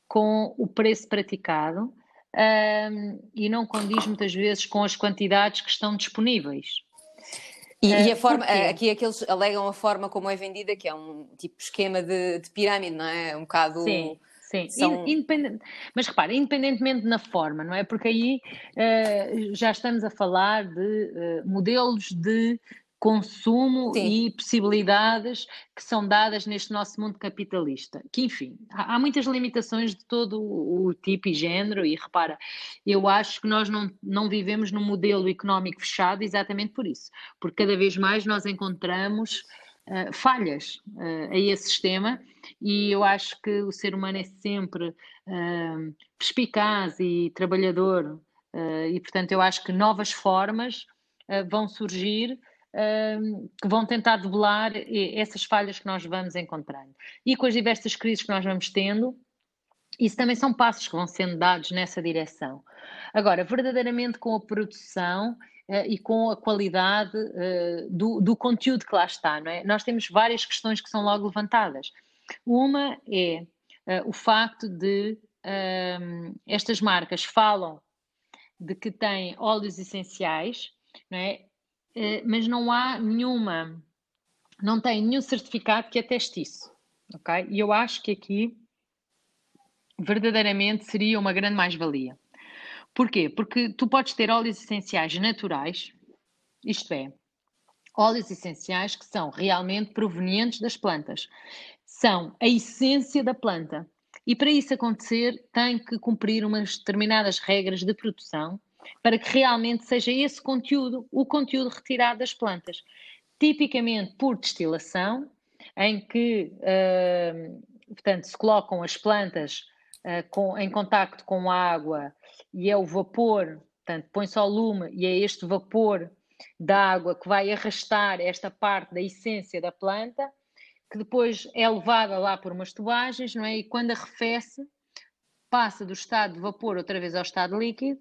com o preço praticado uh, e não condiz muitas vezes com as quantidades que estão disponíveis. E, e a forma, aqui aqueles alegam a forma como é vendida, que é um tipo esquema de, de pirâmide, não é? Um bocado. Sim. Sim, São... independente, mas repara, independentemente na forma, não é? Porque aí uh, já estamos a falar de uh, modelos de consumo Sim. e possibilidades que são dadas neste nosso mundo capitalista. Que, enfim, há, há, muitas limitações de todo o, o, tipo e género, e repara, eu acho que nós não, não vivemos num modelo económico fechado exatamente por isso, porque cada vez mais nós encontramos uh, falhas uh, a esse sistema e eu acho que o ser humano é sempre uh, perspicaz e trabalhador e portanto eu acho que novas formas vão surgir que vão tentar debelar essas falhas que nós vamos encontrando. E com as diversas crises que nós vamos tendo, isso também são passos que vão sendo dados nessa direção. Agora, verdadeiramente com a produção uh, e com a qualidade uh, do, do, conteúdo que lá está, não é? Nós temos várias questões que são logo levantadas. Uma é o facto de estas marcas falam de que têm óleos essenciais, não é? Mas não há nenhuma, não tem nenhum certificado que ateste isso, ok? E eu acho que aqui verdadeiramente seria uma grande mais-valia. Porquê? Porque tu podes ter óleos essenciais naturais, isto é, óleos essenciais que são realmente provenientes das plantas, são a essência da planta. E para isso acontecer, tem que cumprir umas determinadas regras de produção para que realmente seja esse conteúdo, o conteúdo retirado das plantas. Tipicamente por destilação, em que, uh, portanto, se colocam as plantas uh, com, em contacto com a água e é o vapor, portanto, põe-se ao lume e é este vapor da água que vai arrastar esta parte da essência da planta, que depois é levada lá por umas tubagens, não é? E quando arrefece, passa do estado de vapor outra vez ao estado líquido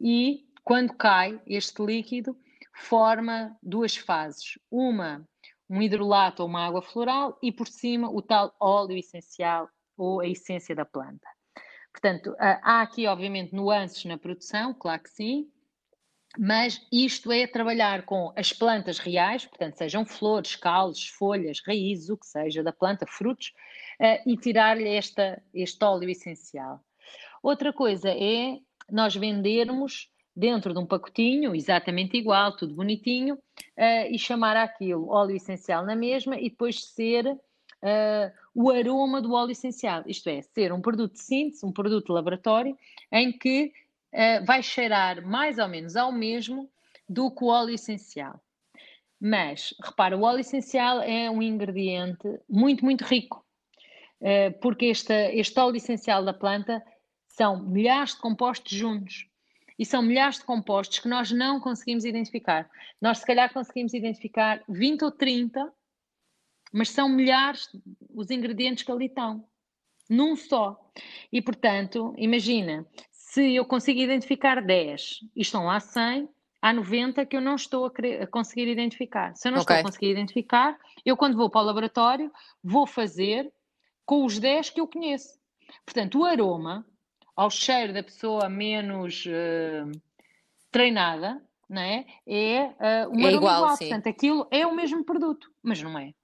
e quando cai este líquido, forma duas fases. Uma, um hidrolato ou uma água floral e por cima o tal óleo essencial ou a essência da planta. Portanto, há aqui, obviamente, nuances na produção, claro que sim, mas isto é trabalhar com as plantas reais, portanto, sejam flores, caules, folhas, raízes, o que seja da planta, frutos, uh, e tirar-lhe este óleo essencial. Outra coisa é nós vendermos dentro de um pacotinho, exatamente igual, tudo bonitinho, uh, e chamar aquilo óleo essencial na mesma e depois ser uh, o aroma do óleo essencial, isto é, ser um produto de síntese, um produto de laboratório, em que uh, vai cheirar mais ou menos ao mesmo do que o óleo essencial. Mas, repara, o óleo essencial é um ingrediente muito, muito rico, porque este, este óleo essencial da planta são milhares de compostos juntos. E são milhares de compostos que nós não conseguimos identificar. Nós, se calhar, conseguimos identificar 20 ou 30 mas são milhares os ingredientes que ali estão, num só. E portanto, imagina, se eu consigo identificar 10 e estão lá 100, há 90 que eu não estou a, querer, a conseguir identificar. Se eu não okay. estou a conseguir identificar, eu quando vou para o laboratório vou fazer com os 10 que eu conheço. Portanto, o aroma, ao cheiro da pessoa menos uh, treinada, não é? É uh, uma é igual, igual. Portanto, aquilo é o mesmo produto, mas não é.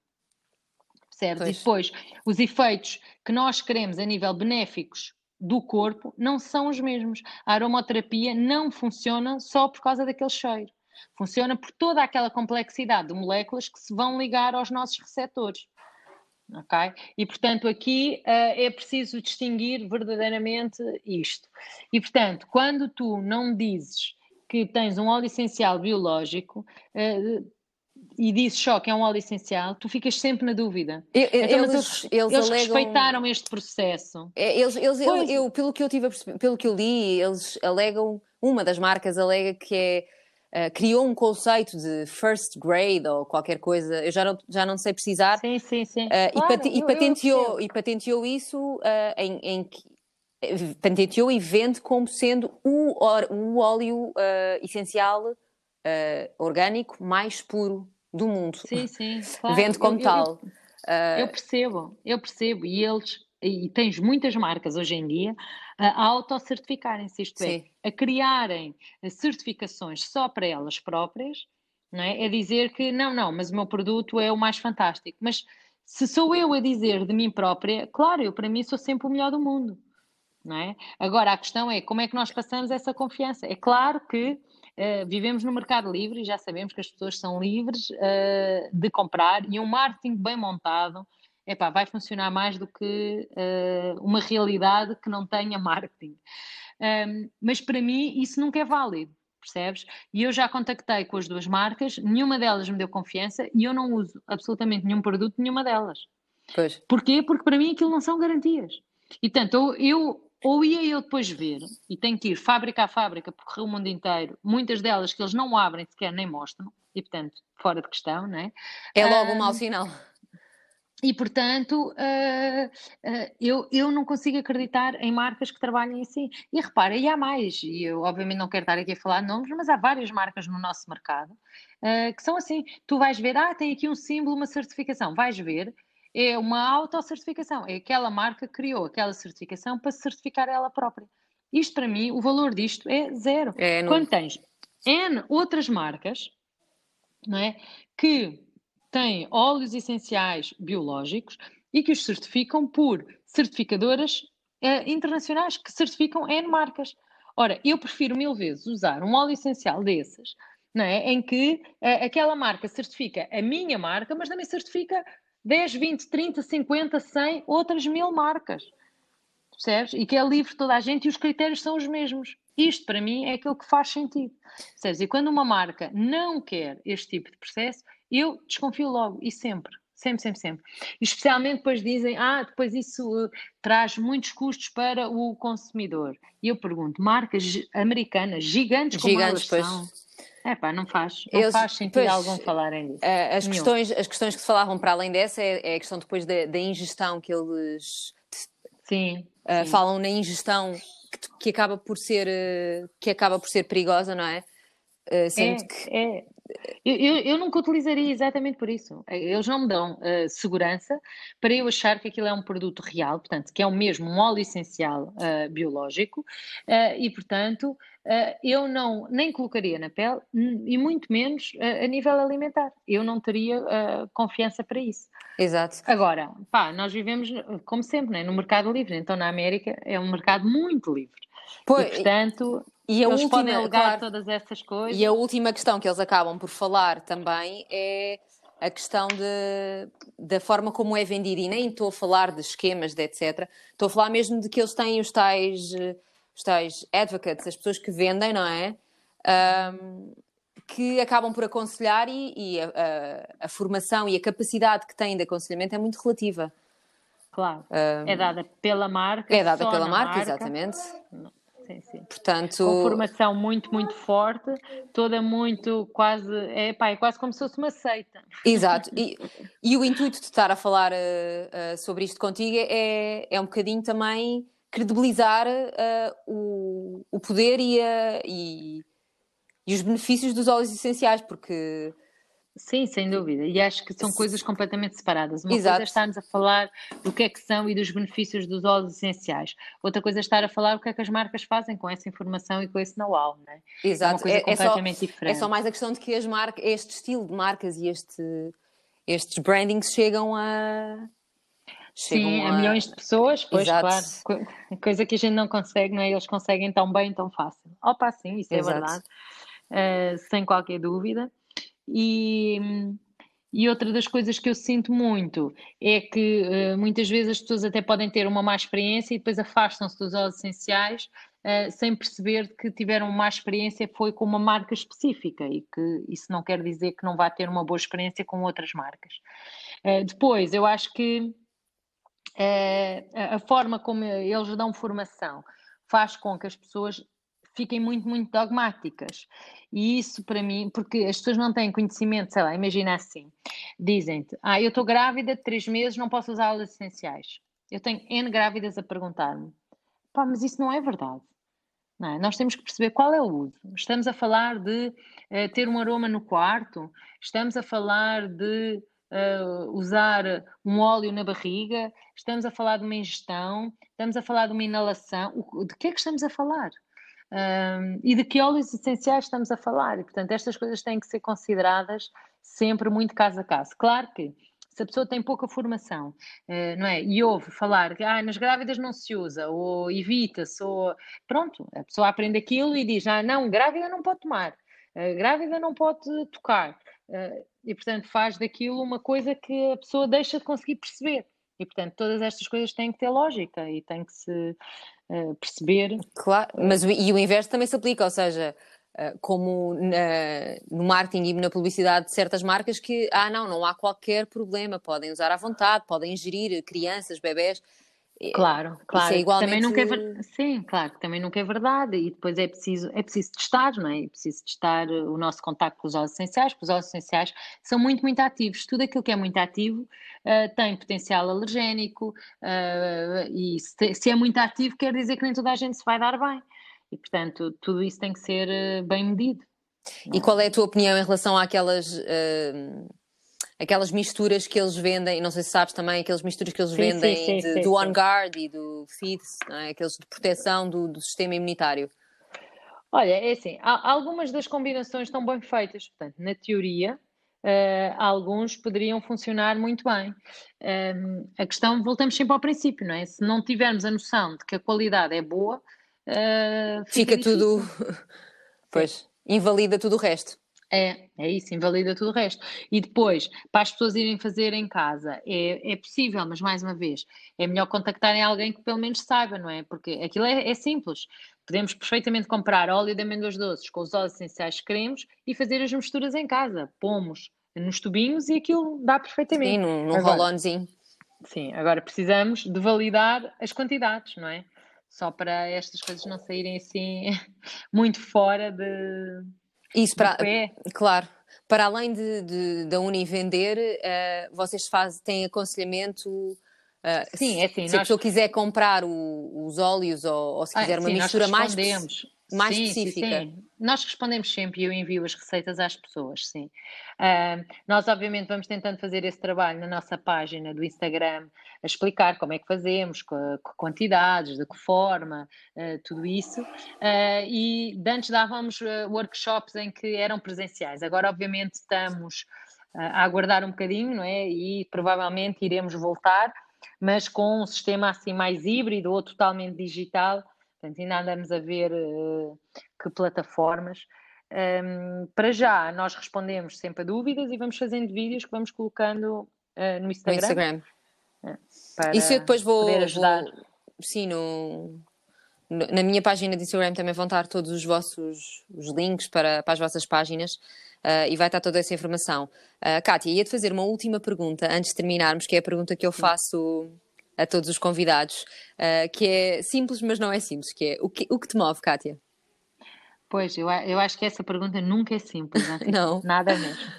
Percebes? E depois, os efeitos que nós queremos a nível benéficos do corpo não são os mesmos. A aromaterapia não funciona só por causa daquele cheiro. Funciona por toda aquela complexidade de moléculas que se vão ligar aos nossos receptores. Ok? E portanto, aqui uh, é preciso distinguir verdadeiramente isto. E portanto, quando tu não dizes que tens um óleo essencial biológico, uh, e dizes só que é um óleo essencial, tu ficas sempre na dúvida. Eu, então, eles, eles, eles, alegam... respeitaram este processo. É, eles, eles, eu, eu, pelo que eu tive pelo que eu li, eles alegam, uma das marcas alega que é Uh, criou um conceito de first grade ou qualquer coisa, eu já não, já não sei precisar. Sim, sim, sim. Uh, claro, e, e, patenteou, eu, eu e patenteou isso uh, em, em, patenteou e vende como sendo o, o óleo essencial orgânico mais puro do mundo. Sim, sim. Claro. Vende como eu, tal. Eu, eu, percebo, eu percebo. E eles, e tens muitas marcas hoje em dia a autocertificarem-se, isto é, sim. é, a criarem certificações só para elas próprias, não é? é dizer que não, não, mas o meu produto é o mais fantástico. Mas se sou eu a dizer de mim própria, claro, eu para mim sou sempre o melhor do mundo. Não é? Agora, a questão é como é que nós passamos essa confiança. É claro que Uh, vivemos no mercado livre e já sabemos que as pessoas são livres uh, de comprar e um marketing bem montado epá, vai funcionar mais do que uh, uma realidade que não tenha marketing. Um, mas para mim isso nunca é válido, percebes? E eu já contactei com as duas marcas, nenhuma delas me deu confiança e eu não uso absolutamente nenhum produto nenhuma delas. Pois. Porquê? Porque para mim aquilo não são garantias. E tanto eu ou ia eu depois ver, e tenho que ir fábrica a fábrica, percorrer o mundo inteiro, muitas delas que eles não abrem sequer nem mostram, e portanto, fora de questão, não é? É logo um mau sinal. E, portanto, uh, uh, eu, eu não consigo acreditar em marcas que trabalhem assim. E repara, e há mais, e eu obviamente não quero estar aqui a falar de nomes, mas há várias marcas no nosso mercado uh, que são assim. Tu vais ver, ah, tem aqui um símbolo, uma certificação. Vais ver, é uma autocertificação. É aquela marca que criou aquela certificação para se certificar ela própria. Isto para mim, o valor disto é zero. É, não... Quando tens N outras marcas, não é? Que têm óleos essenciais biológicos e que os certificam por certificadoras eh, internacionais que certificam N marcas. Ora, eu prefiro mil vezes usar um óleo essencial desses, não é? em que eh, aquela marca certifica a minha marca, mas também certifica 10, 20, 30, 50, 100 outras mil marcas. Percebes? E que é livre toda a gente e os critérios são os mesmos. Isto, para mim, é aquilo que faz sentido. Percebes? E quando uma marca não quer este tipo de processo, eu desconfio logo, e sempre. Sempre, sempre, sempre. E especialmente depois dizem, ah, depois isso uh, traz muitos custos para o consumidor. E eu pergunto, marcas americanas gigantes como gigantes, elas são, é pá, não faz, não Eles, faz sentido pois, algum falarem disso. Eh, as questões, as questões que se falavam para além dessa é, é a questão depois da, da, ingestão que eles sim, uh, sim. falam na ingestão que, que, acaba por ser uh, que acaba por ser perigosa, não é? Uh, sendo é, que é. Eu, eu, eu, nunca utilizaria exatamente por isso. Eles não me dão uh, segurança para eu achar que aquilo é um produto real, portanto, que é o mesmo um óleo essencial uh, biológico, uh, e portanto eu não nem colocaria na pele e muito menos a nível alimentar. Eu não teria confiança para isso. Exato. Agora, pá, nós vivemos, como sempre, né, no mercado livre, então na América é um mercado muito livre. Pois, e, portanto, e a eles última, podem alegar claro, todas essas coisas. E a última questão que eles acabam por falar também é a questão de, da forma como é vendido. E nem estou a falar de esquemas, de etc. Estou a falar mesmo de que eles têm os tais, os tais advocates, as pessoas que vendem, não é? Um, que acabam por aconselhar e, e a, a, a, formação e a capacidade que têm de aconselhamento é muito relativa. Claro, um, é dada pela marca. É dada pela marca, marca, exatamente. Não sim, sim. Portanto... Com formação muito, muito forte, toda muito quase, é, pá, é quase como se fosse uma seita. Exato, e, e o intuito de estar a falar uh, uh, sobre isto contigo é, é um bocadinho também credibilizar uh, o, o poder e, a, e, e, os benefícios dos óleos essenciais, porque Sim, sem dúvida. E acho que são coisas completamente separadas. Uma Exato. coisa é estarmos a falar do que é que são e dos benefícios dos óleos essenciais. Outra coisa é estar a falar o que é que as marcas fazem com essa informação e com esse know-how, não é? Exato. É uma coisa é, completamente é só, diferente. É só mais a questão de que as marcas, este estilo de marcas e este, estes brandings chegam a... Chegam Sim, a... a milhões de pessoas, pois Exato. claro. Coisa que a gente não consegue, não é? Eles conseguem tão bem, tão fácil. Opa, sim, isso é Exato. verdade. Uh, sem qualquer dúvida. E, e outra das coisas que eu sinto muito é que uh, muitas vezes as pessoas até podem ter uma má experiência e depois afastam-se dos óleos essenciais uh, sem perceber que tiveram uma má experiência foi com uma marca específica e que isso não quer dizer que não vá ter uma boa experiência com outras marcas. Uh, depois, eu acho que a forma como eles dão formação faz com que as pessoas fiquem muito, muito dogmáticas. E isso para mim, porque as pessoas não têm conhecimento, sei lá, imagina assim, dizem-te, ah, eu estou grávida de três meses, não posso usar óleos essenciais. Eu tenho N grávidas a perguntar-me, pá, mas isso não é verdade. Não é? Nós temos que perceber qual é o uso. Estamos a falar de uh, ter um aroma no quarto, estamos a falar de uh, usar um óleo na barriga, estamos a falar de uma ingestão, estamos a falar de uma inalação. O, de que é que estamos a falar? Um, e de que óleos essenciais estamos a falar. E, portanto, estas coisas têm que ser consideradas sempre muito caso a caso. Claro que se a pessoa tem pouca formação, uh, não é? E ouve falar que ah, nas grávidas não se usa, ou evita-se, ou pronto, a pessoa aprende aquilo e diz: ah, não, grávida não pode tomar, uh, grávida não pode tocar. Uh, e portanto faz daquilo uma coisa que a pessoa deixa de conseguir perceber. E portanto todas estas coisas têm que ter lógica e têm que se uh, perceber. Claro, mas e o inverso também se aplica, ou seja, uh, como na, no marketing e na publicidade de certas marcas que, ah não, não há qualquer problema, podem usar à vontade, podem ingerir crianças, bebés, Claro, claro. É igualmente... Também nunca é ver... Sim, claro, também nunca é verdade. E depois é preciso, é preciso testar, não é? É preciso testar o nosso contacto com os óleos essenciais, porque os óleos essenciais são muito, muito ativos. Tudo aquilo que é muito ativo uh, tem potencial alergénico uh, e se, se, é muito ativo quer dizer que nem toda a gente se vai dar bem. E, portanto, tudo isso tem que ser uh, bem medido. E qual é a tua opinião em relação àquelas aquelas misturas que eles vendem, não sei se sabes também, aquelas misturas que eles sim, vendem sim, sim, de, do On Guard e do FIDS, é? aqueles de proteção do, do, sistema imunitário. Olha, é assim, algumas das combinações estão bem feitas, portanto, na teoria, uh, alguns poderiam funcionar muito bem. Um, ehm, a questão, voltamos sempre ao princípio, não é? Se não tivermos a noção de que a qualidade é boa, uh, fica, fica tudo. pois, invalida tudo o resto. É, é isso, invalida tudo o resto. E depois, para as pessoas irem fazer em casa, é, é possível, mas mais uma vez, é melhor contactarem alguém que pelo menos saiba, não é? Porque aquilo é, é simples. Podemos perfeitamente comprar óleo de amêndoas doces com os óleos essenciais que queremos e fazer as misturas em casa. Pomos nos tubinhos e aquilo dá perfeitamente. Sim, num, num rolonzinho. Sim, agora precisamos de validar as quantidades, não é? Só para estas coisas não saírem assim muito fora de isso para, claro. Para além de, de da Uni vender, uh, vocês fazem, têm aconselhamento. Uh, sim, é assim. Se nós... a pessoa quiser comprar o, os óleos ou, ou se quiser ah, uma sim, mistura mais mais sim, específica. Sim. Nós respondemos sempre e eu envio as receitas às pessoas, sim. Uh, nós, obviamente, vamos tentando fazer esse trabalho na nossa página do Instagram, a explicar como é que fazemos, com, com quantidades, de que forma, uh, tudo isso. Uh, e antes dávamos workshops em que eram presenciais. Agora, obviamente, estamos a aguardar um bocadinho, não é? E provavelmente iremos voltar, mas com um sistema assim mais híbrido ou totalmente digital Portanto, ainda andamos a ver uh, que plataformas. Um, para já, nós respondemos sempre a dúvidas e vamos fazendo vídeos que vamos colocando uh, no Instagram. No Instagram. Uh, Isso eu depois vou, vou sim, no, no, na minha página de Instagram também vão estar todos os vossos os links para, para as vossas páginas. Uh, e vai estar toda essa informação. Uh, Kátia, ia-te fazer uma última pergunta antes de terminarmos, que é a pergunta que eu faço a todos os convidados, uh, que é simples, mas não é simples, que é o que, o que te move, Kátia? Pois, eu, eu acho que essa pergunta nunca é simples, não. Nada mesmo.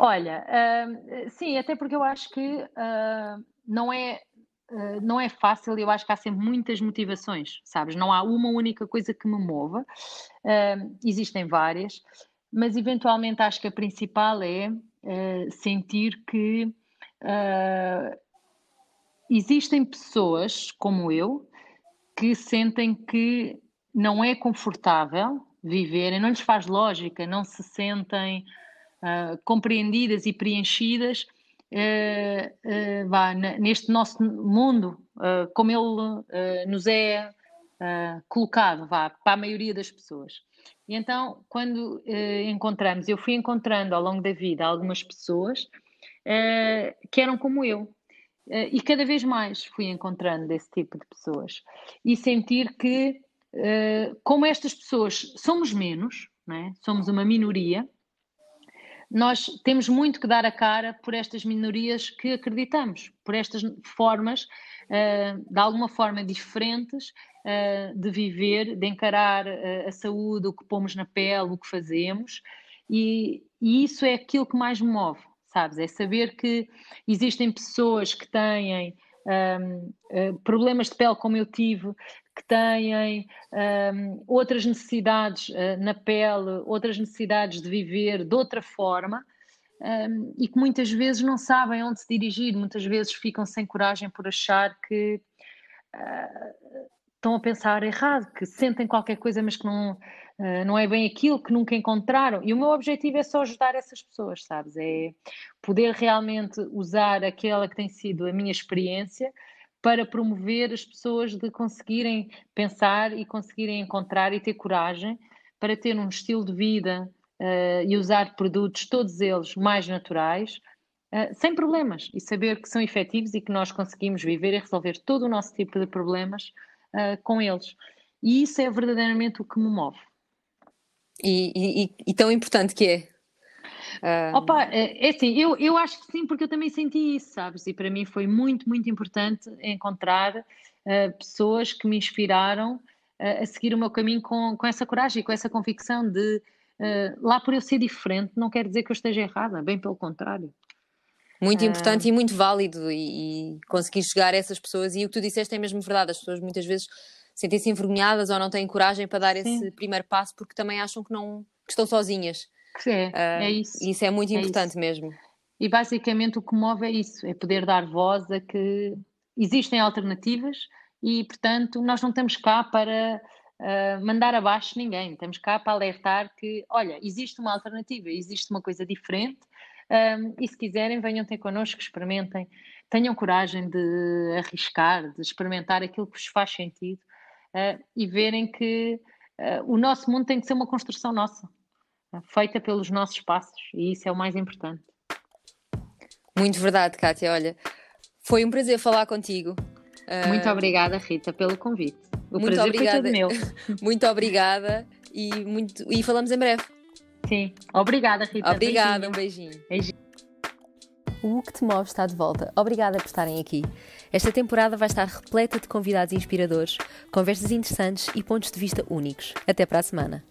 Olha, uh, sim, até porque eu acho que uh, não é Uh, não é fácil, eu acho que há sempre muitas motivações, sabes? Não há uma única coisa que me mova, uh, existem várias, mas eventualmente acho que a principal é uh, sentir que uh, existem pessoas como eu que sentem que não é confortável viverem, não lhes faz lógica, não se sentem uh, compreendidas e preenchidas uh, vá, neste nosso mundo, como ele nos é colocado, vá, para a maioria das pessoas. E então, quando encontramos, eu fui encontrando ao longo da vida algumas pessoas que eram como eu, Uh, e cada vez mais fui encontrando desse tipo de pessoas. E sentir que, uh, como estas pessoas somos menos, é? somos uma minoria, nós temos muito que dar a cara por estas minorias que acreditamos, por estas formas, uh, de alguma forma diferentes, de viver, de encarar a saúde, o que pomos na pele, o que fazemos, e, e isso é aquilo que mais me move sabes? É saber que existem pessoas que têm um, uh, problemas de pele como eu tive, que têm um, outras necessidades uh, na pele, outras necessidades de viver de outra forma. Um, e que muitas vezes não sabem onde se dirigir, muitas vezes ficam sem coragem por achar que uh, estão a pensar errado, que sentem qualquer coisa, mas que não, uh, não é bem aquilo, que nunca encontraram. E o meu objetivo é só ajudar essas pessoas, sabes? É poder realmente usar aquela que tem sido a minha experiência para promover as pessoas de conseguirem pensar e conseguirem encontrar e ter coragem para ter um estilo de vida uh, e usar produtos, todos eles mais naturais, uh, sem problemas, e saber que são efetivos e que nós conseguimos viver e resolver todo o nosso tipo de problemas uh, com eles. E isso é verdadeiramente o que me move. E, e, e tão importante que é. Uh... Opa, é, é assim, eu, eu acho que sim, porque eu também senti isso, sabes? E para mim foi muito, muito importante encontrar uh, pessoas que me inspiraram uh, a seguir o meu caminho com, com essa coragem e com essa convicção de lá por eu ser diferente não quer dizer que eu esteja errada, bem pelo contrário. Muito importante e muito válido e, e conseguir chegar a essas pessoas e o que tu disseste é mesmo verdade, as pessoas muitas vezes sentem-se envergonhadas ou não têm coragem para dar Sim. esse primeiro passo porque também acham que não que estão sozinhas. É, uh, é isso. E isso é muito é importante isso. mesmo. E basicamente o que move é isso, é poder dar voz a que existem alternativas e, portanto, nós não estamos cá para uh, mandar abaixo ninguém, estamos cá para alertar que, olha, existe uma alternativa, existe uma coisa diferente um, e se quiserem, venham ter connosco, experimentem, tenham coragem de arriscar, de experimentar aquilo que vos faz sentido uh, e verem que uh, o nosso mundo tem que ser uma construção nossa, uh, feita pelos nossos passos, e isso é o mais importante. Muito verdade, Kátia. Olha, foi um prazer falar contigo. Muito obrigada, Rita, pelo convite. O muito prazer obrigada. foi todo meu. muito obrigada e, muito, e falamos em breve. Sim. Obrigada, Rita. Obrigada, beijinho. um beijinho. beijinho. O que te move está de volta. Obrigada por estarem aqui. Esta temporada vai estar repleta de convidados inspiradores, conversas interessantes e pontos de vista únicos. Até para a semana.